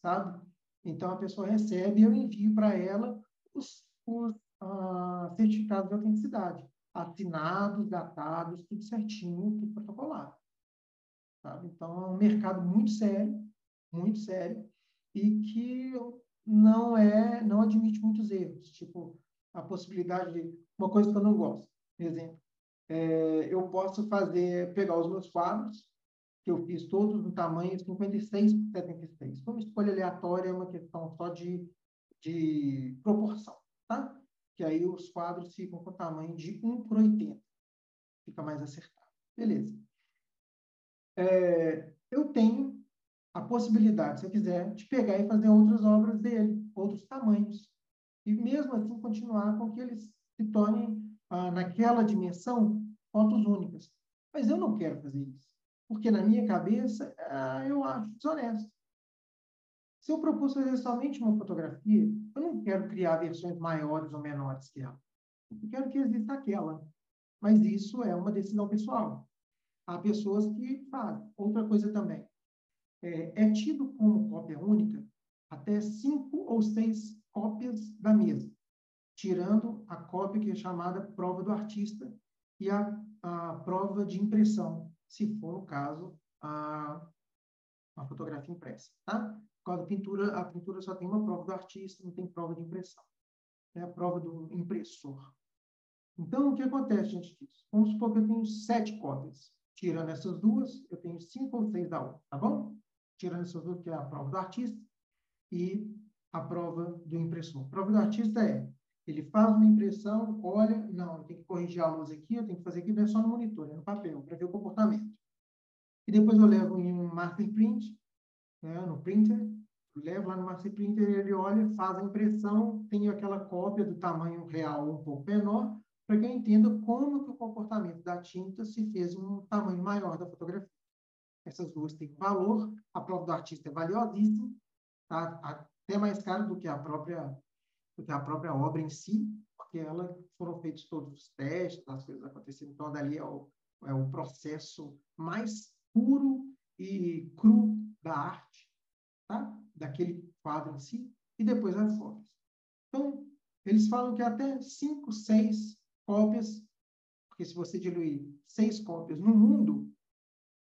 sabe? Então, a pessoa recebe e eu envio para ela os, os uh, certificados de autenticidade, assinados, datados, tudo certinho, tudo protocolado. Sabe? Então, é um mercado muito sério, muito sério, e que não é, não admite muitos erros. Tipo, a possibilidade de uma coisa que eu não gosto. Por exemplo, é, eu posso fazer, pegar os meus quadros, que eu fiz todos no tamanho 56 por 76. Foi uma escolha aleatória, é uma questão só de, de proporção, tá? Que aí os quadros ficam com o tamanho de 1 por 80. Fica mais acertado. Beleza é, eu tenho a possibilidade, se eu quiser, de pegar e fazer outras obras dele, outros tamanhos. E mesmo assim continuar com que eles se tornem, ah, naquela dimensão, fotos únicas. Mas eu não quero fazer isso, porque na minha cabeça ah, eu acho desonesto. Se eu propus fazer somente uma fotografia, eu não quero criar versões maiores ou menores que ela. Eu quero que exista aquela. Mas isso é uma decisão pessoal há pessoas que fazem. Outra coisa também, é, é tido como cópia única até cinco ou seis cópias da mesa, tirando a cópia que é chamada prova do artista e a, a prova de impressão, se for, no caso, a, a fotografia impressa. Tá? Causa da pintura, a pintura só tem uma prova do artista, não tem prova de impressão. É a prova do impressor. Então, o que acontece diante disso? Vamos supor que eu tenho sete cópias. Tirando essas duas, eu tenho cinco ou seis da outra, tá bom? Tirando essas duas, que é a prova do artista e a prova do impressor. A prova do artista é, ele faz uma impressão, olha, não, tenho que corrigir a luz aqui, eu tenho que fazer aqui, é só no monitor, é no papel, para ver o comportamento. E depois eu levo em um master print, né, no printer, levo lá no master printer, ele olha, faz a impressão, tem aquela cópia do tamanho real um pouco menor, para que eu entenda como que o comportamento da tinta se fez um tamanho maior da fotografia. Essas duas têm valor, a prova do artista é valiosíssima, tá? até mais caro do que a própria do que a própria obra em si, porque ela foram feitos todos os testes, as coisas aconteceram, então dali é o, é o processo mais puro e cru da arte, tá? daquele quadro em si, e depois as fotos. Então, eles falam que até cinco, seis cópias, porque se você diluir seis cópias no mundo,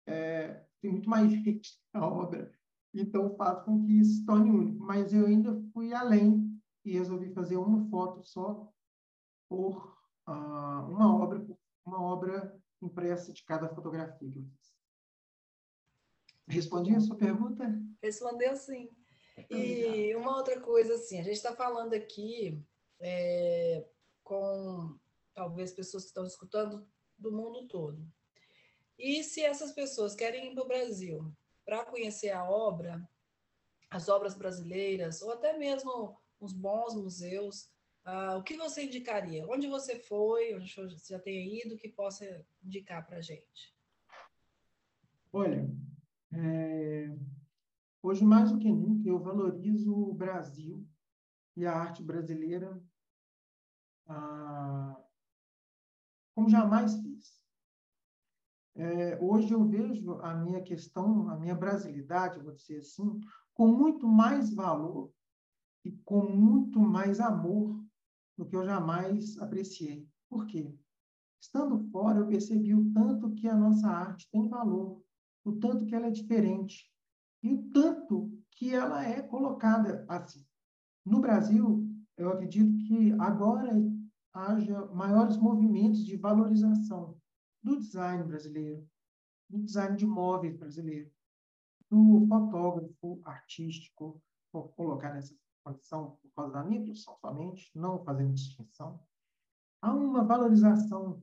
é, tem muito mais gente na obra. Então, faz com que isso se torne único. Mas eu ainda fui além e resolvi fazer uma foto só por uh, uma obra, uma obra impressa de cada fotografia que eu fiz. Respondi a sua pergunta? Respondeu sim. E uma outra coisa, assim, a gente está falando aqui é, com talvez pessoas que estão escutando do mundo todo. E se essas pessoas querem ir para o Brasil para conhecer a obra, as obras brasileiras, ou até mesmo os bons museus, Uh, o que você indicaria? Onde você foi, onde você já tenha ido, que possa indicar para a gente? Olha, é... hoje mais do que nunca eu valorizo o Brasil e a arte brasileira ah, como jamais fiz. É, hoje eu vejo a minha questão, a minha brasilidade, vou dizer assim, com muito mais valor e com muito mais amor do que eu jamais apreciei. Por quê? Estando fora, eu percebi o tanto que a nossa arte tem valor, o tanto que ela é diferente e o tanto que ela é colocada assim. No Brasil, eu acredito que agora haja maiores movimentos de valorização do design brasileiro, do design de móveis brasileiro, do fotógrafo artístico, vou colocar nessa condição por causa da profissão somente, não fazendo distinção. Há uma valorização,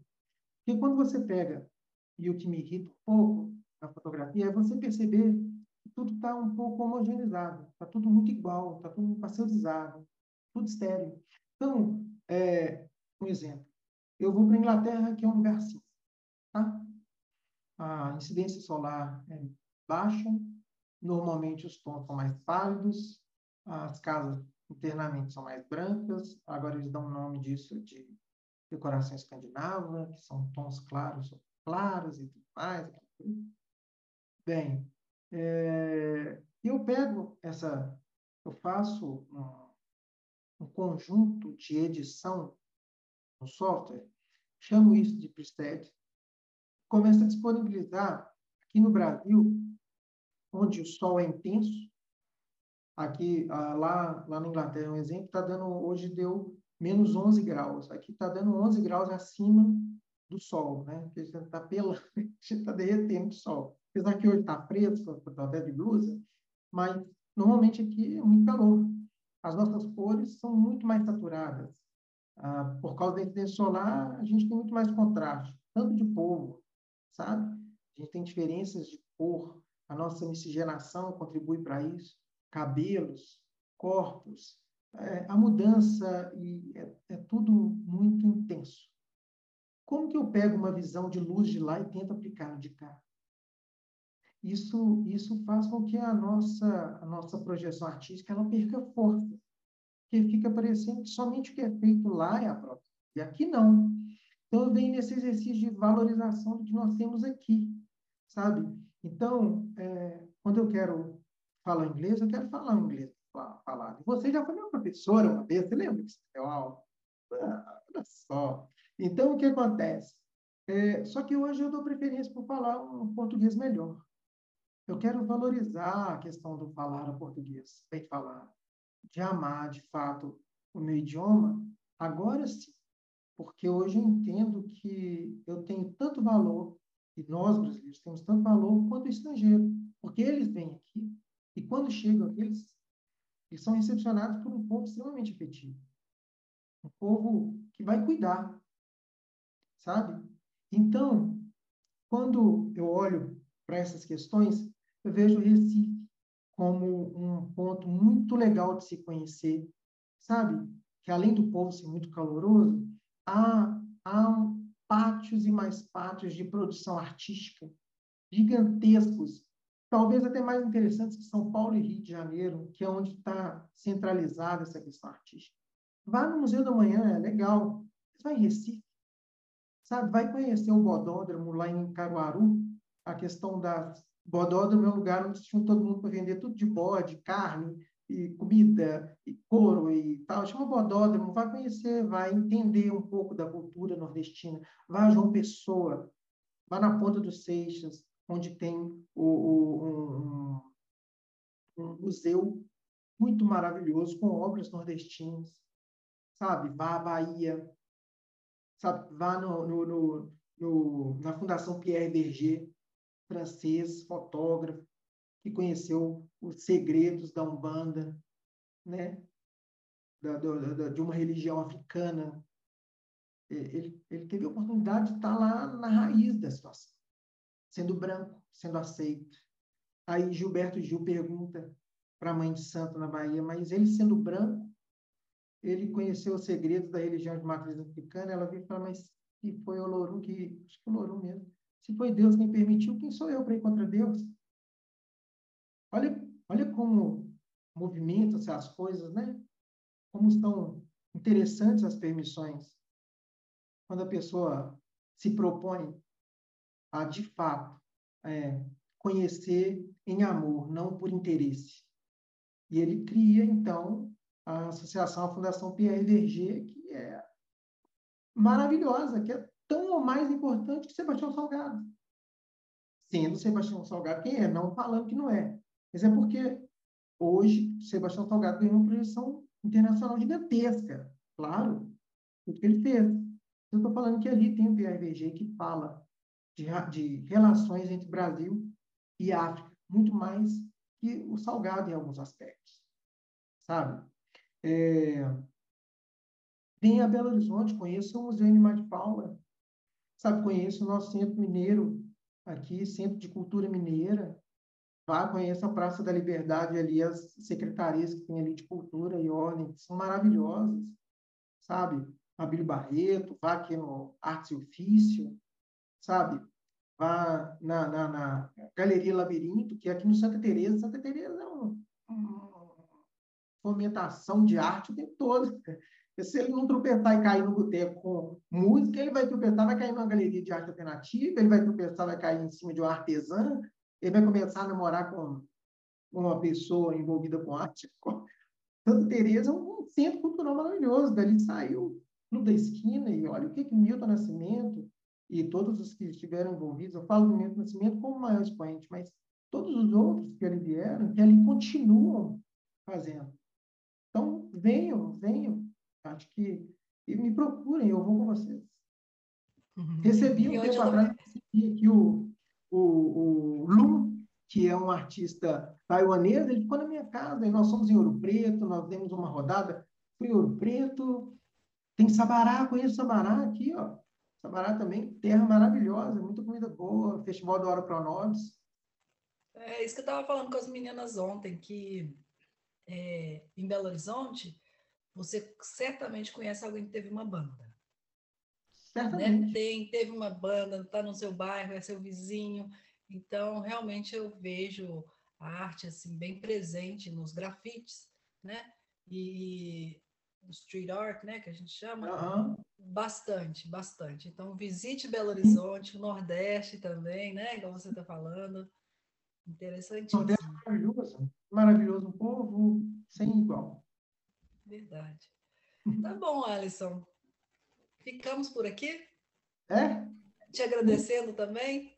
porque quando você pega, e o que me irrita um pouco na fotografia, é você perceber que tudo está um pouco homogeneizado, está tudo muito igual, está tudo pasteurizado, tudo estéreo. Então, é, um exemplo. Eu vou para a Inglaterra, que é um lugar assim. Tá? A incidência solar é baixa, normalmente os tons são mais pálidos, as casas internamente são mais brancas, agora eles dão o nome disso de decoração escandinava, que são tons claros, claros e tudo mais. Bem, é, eu pego essa, eu faço um, um conjunto de edição no software, chamo isso de preset, começa a disponibilizar aqui no Brasil, onde o sol é intenso, aqui ah, lá lá na Inglaterra um exemplo está dando hoje deu menos 11 graus. Aqui está dando 11 graus acima do sol né? Porque a gente está pela está derretendo o sol. Apesar que hoje está fresco estou até de blusa mas normalmente aqui é muito calor. As nossas cores são muito mais saturadas. Ah, por causa da incidência solar, a gente tem muito mais contraste, tanto de povo, sabe? A gente tem diferenças de cor, a nossa miscigenação contribui para isso, cabelos, corpos, é, a mudança e é, é tudo muito intenso. Como que eu pego uma visão de luz de lá e tento aplicar no de cá? Isso, isso faz com que a nossa, a nossa projeção artística ela perca força que fica parecendo que somente o que é feito lá é a própria. E aqui não. Então, eu venho nesse exercício de valorização do que nós temos aqui, sabe? Então, é, quando eu quero falar inglês, eu quero falar inglês. Falar. Você já foi minha professora uma vez, você lembra que você deu aula? Ah, olha só. Então, o que acontece? É, só que hoje eu dou preferência por falar um português melhor. Eu quero valorizar a questão do falar o português, bem falar de amar de fato o meu idioma, agora sim, porque hoje eu entendo que eu tenho tanto valor, e nós brasileiros temos tanto valor quanto o estrangeiro, porque eles vêm aqui e quando chegam eles, são recepcionados por um povo extremamente efetivo. Um povo que vai cuidar, sabe? Então, quando eu olho para essas questões, eu vejo Recife como um ponto muito legal de se conhecer, sabe? Que além do povo ser muito caloroso, há, há pátios e mais pátios de produção artística gigantescos, talvez até mais interessantes que São Paulo e Rio de Janeiro, que é onde está centralizada essa questão artística. Vá no Museu da Manhã, é legal. Você vai em Recife, sabe? Vai conhecer o Bodódromo lá em Caruaru, a questão das Bodódromo é um lugar onde tinha todo mundo para vender tudo de bode, carne, e comida, e couro e tal. Chama Bodódromo, vai conhecer, vai entender um pouco da cultura nordestina. Vai a João Pessoa, vai na Ponta dos Seixas, onde tem o, o, um, um museu muito maravilhoso com obras nordestinas, sabe? Vá à Bahia, sabe? Vá no, no, no, no na Fundação Pierre Berger, francês, fotógrafo, que conheceu os segredos da Umbanda, né? Da, da, de uma religião africana. Ele, ele teve a oportunidade de estar lá na raiz da situação, sendo branco, sendo aceito. Aí Gilberto Gil pergunta para a mãe de santo na Bahia, mas ele sendo branco, ele conheceu os segredos da religião de matriz africana, ela veio falar, mas se foi o Olorum que, acho que Olorum mesmo, se foi Deus quem permitiu, quem sou eu para ir contra Deus? Olha, olha como movimentam-se as coisas, né? Como estão interessantes as permissões. Quando a pessoa se propõe a, de fato, é, conhecer em amor, não por interesse. E ele cria, então, a associação, a Fundação Pierre Verger, que é maravilhosa, que é tão ou mais importante que Sebastião Salgado. Sendo Sebastião Salgado quem é, não falando que não é. Mas é porque hoje Sebastião Salgado ganhou uma projeção internacional gigantesca, claro, tudo que ele fez. Eu estou falando que ali tem o Verger que fala de, de relações entre Brasil e África, muito mais que o Salgado em alguns aspectos, sabe? É... A Belo Horizonte, conheça o Museu Animal de Paula, sabe? Conheça o nosso Centro Mineiro aqui, Centro de Cultura Mineira, vá, conheça a Praça da Liberdade ali, as secretarias que tem ali de cultura e ordem, que são maravilhosas, sabe? Abílio Barreto, vá aqui no Artes e Ofício, sabe? Vá na, na, na, Galeria Labirinto, que é aqui no Santa Teresa. Santa Teresa é uma um, fomentação de arte o tempo todo. Se ele não tropeçar e cair no boteco com música, ele vai tropeçar, vai cair numa galeria de arte alternativa, ele vai tropeçar, vai cair em cima de uma artesã, ele vai começar a namorar com uma pessoa envolvida com arte. Santa Teresa é um centro cultural maravilhoso. Dali saiu no da esquina e olha o que que Milton Nascimento e todos os que estiveram envolvidos, eu falo do Milton Nascimento como o maior expoente, mas todos os outros que ali vieram, que ali continuam fazendo. Então, venham, venham. Acho que e me procurem, eu vou com vocês. Uhum. Recebi um tempo atrás recebi aqui o, o, o Lum, que é um artista taiwanês, ele ficou na minha casa, e nós somos em Ouro Preto, nós demos uma rodada, fui em Ouro Preto, tem Sabará, conheço Sabará aqui, ó. Sabará também, terra maravilhosa, muita comida boa, Festival do Hora Pronobis. É isso que eu estava falando com as meninas ontem, que é, em Belo Horizonte, você certamente conhece alguém que teve uma banda. Né? Certamente. Né? Tem, teve uma banda, está no seu bairro, é seu vizinho. Então, realmente, eu vejo a arte assim bem presente nos grafites, né? E street art, né, que a gente chama, uhum. bastante, bastante. Então, visite Belo Horizonte, o Nordeste também, né, como você está falando. Interessantíssimo. Nordeste é maravilhoso, maravilhoso, um povo sem igual. Verdade. Tá bom, Alisson. Ficamos por aqui? É? Te agradecendo também.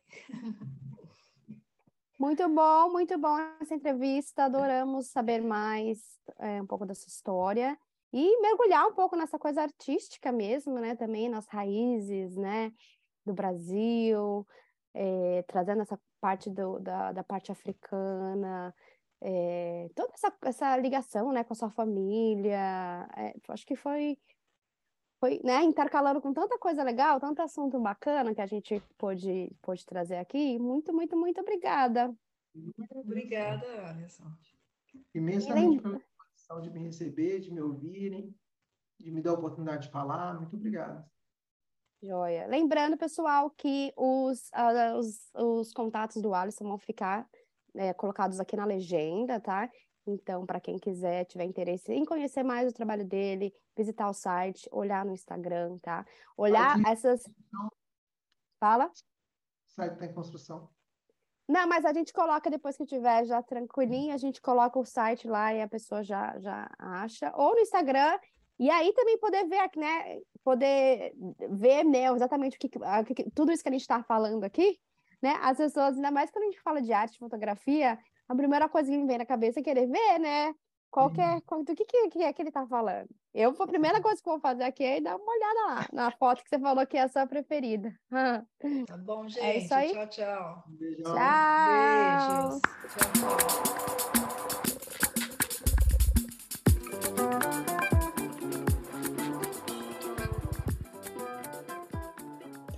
Muito bom, muito bom essa entrevista. Adoramos saber mais é, um pouco dessa história e mergulhar um pouco nessa coisa artística mesmo, né? Também nas raízes, né? Do Brasil, é, trazendo essa parte do, da, da parte africana, é, toda essa, essa ligação, né? Com a sua família. É, acho que foi foi, né, intercalando com tanta coisa legal, tanto assunto bacana que a gente pôde, pôde trazer aqui. Muito, muito, muito obrigada. Muito obrigada, Alisson. Imensamente pela de me receber, de me ouvirem, de me dar a oportunidade de falar. Muito obrigado. Joia. Lembrando, pessoal, que os, uh, os, os contatos do Alisson vão ficar é, colocados aqui na legenda, tá? Então, para quem quiser, tiver interesse em conhecer mais o trabalho dele, visitar o site, olhar no Instagram, tá? Olhar essas. Fala? O site está em construção. Não, mas a gente coloca depois que tiver já tranquilinho, a gente coloca o site lá e a pessoa já, já acha. Ou no Instagram, e aí também poder ver, né? Poder ver, né, exatamente o que, tudo isso que a gente está falando aqui, né? As pessoas, ainda mais quando a gente fala de arte, fotografia, a primeira coisa que me vem na cabeça é querer ver, né? Qualquer, uhum. do que, que é que ele está falando. Eu, a primeira coisa que vou fazer aqui é dar uma olhada lá, na foto que você falou que é a sua preferida. Tá bom, gente. É isso aí. Tchau, tchau. Beijão. Tchau. Beijos. Tchau,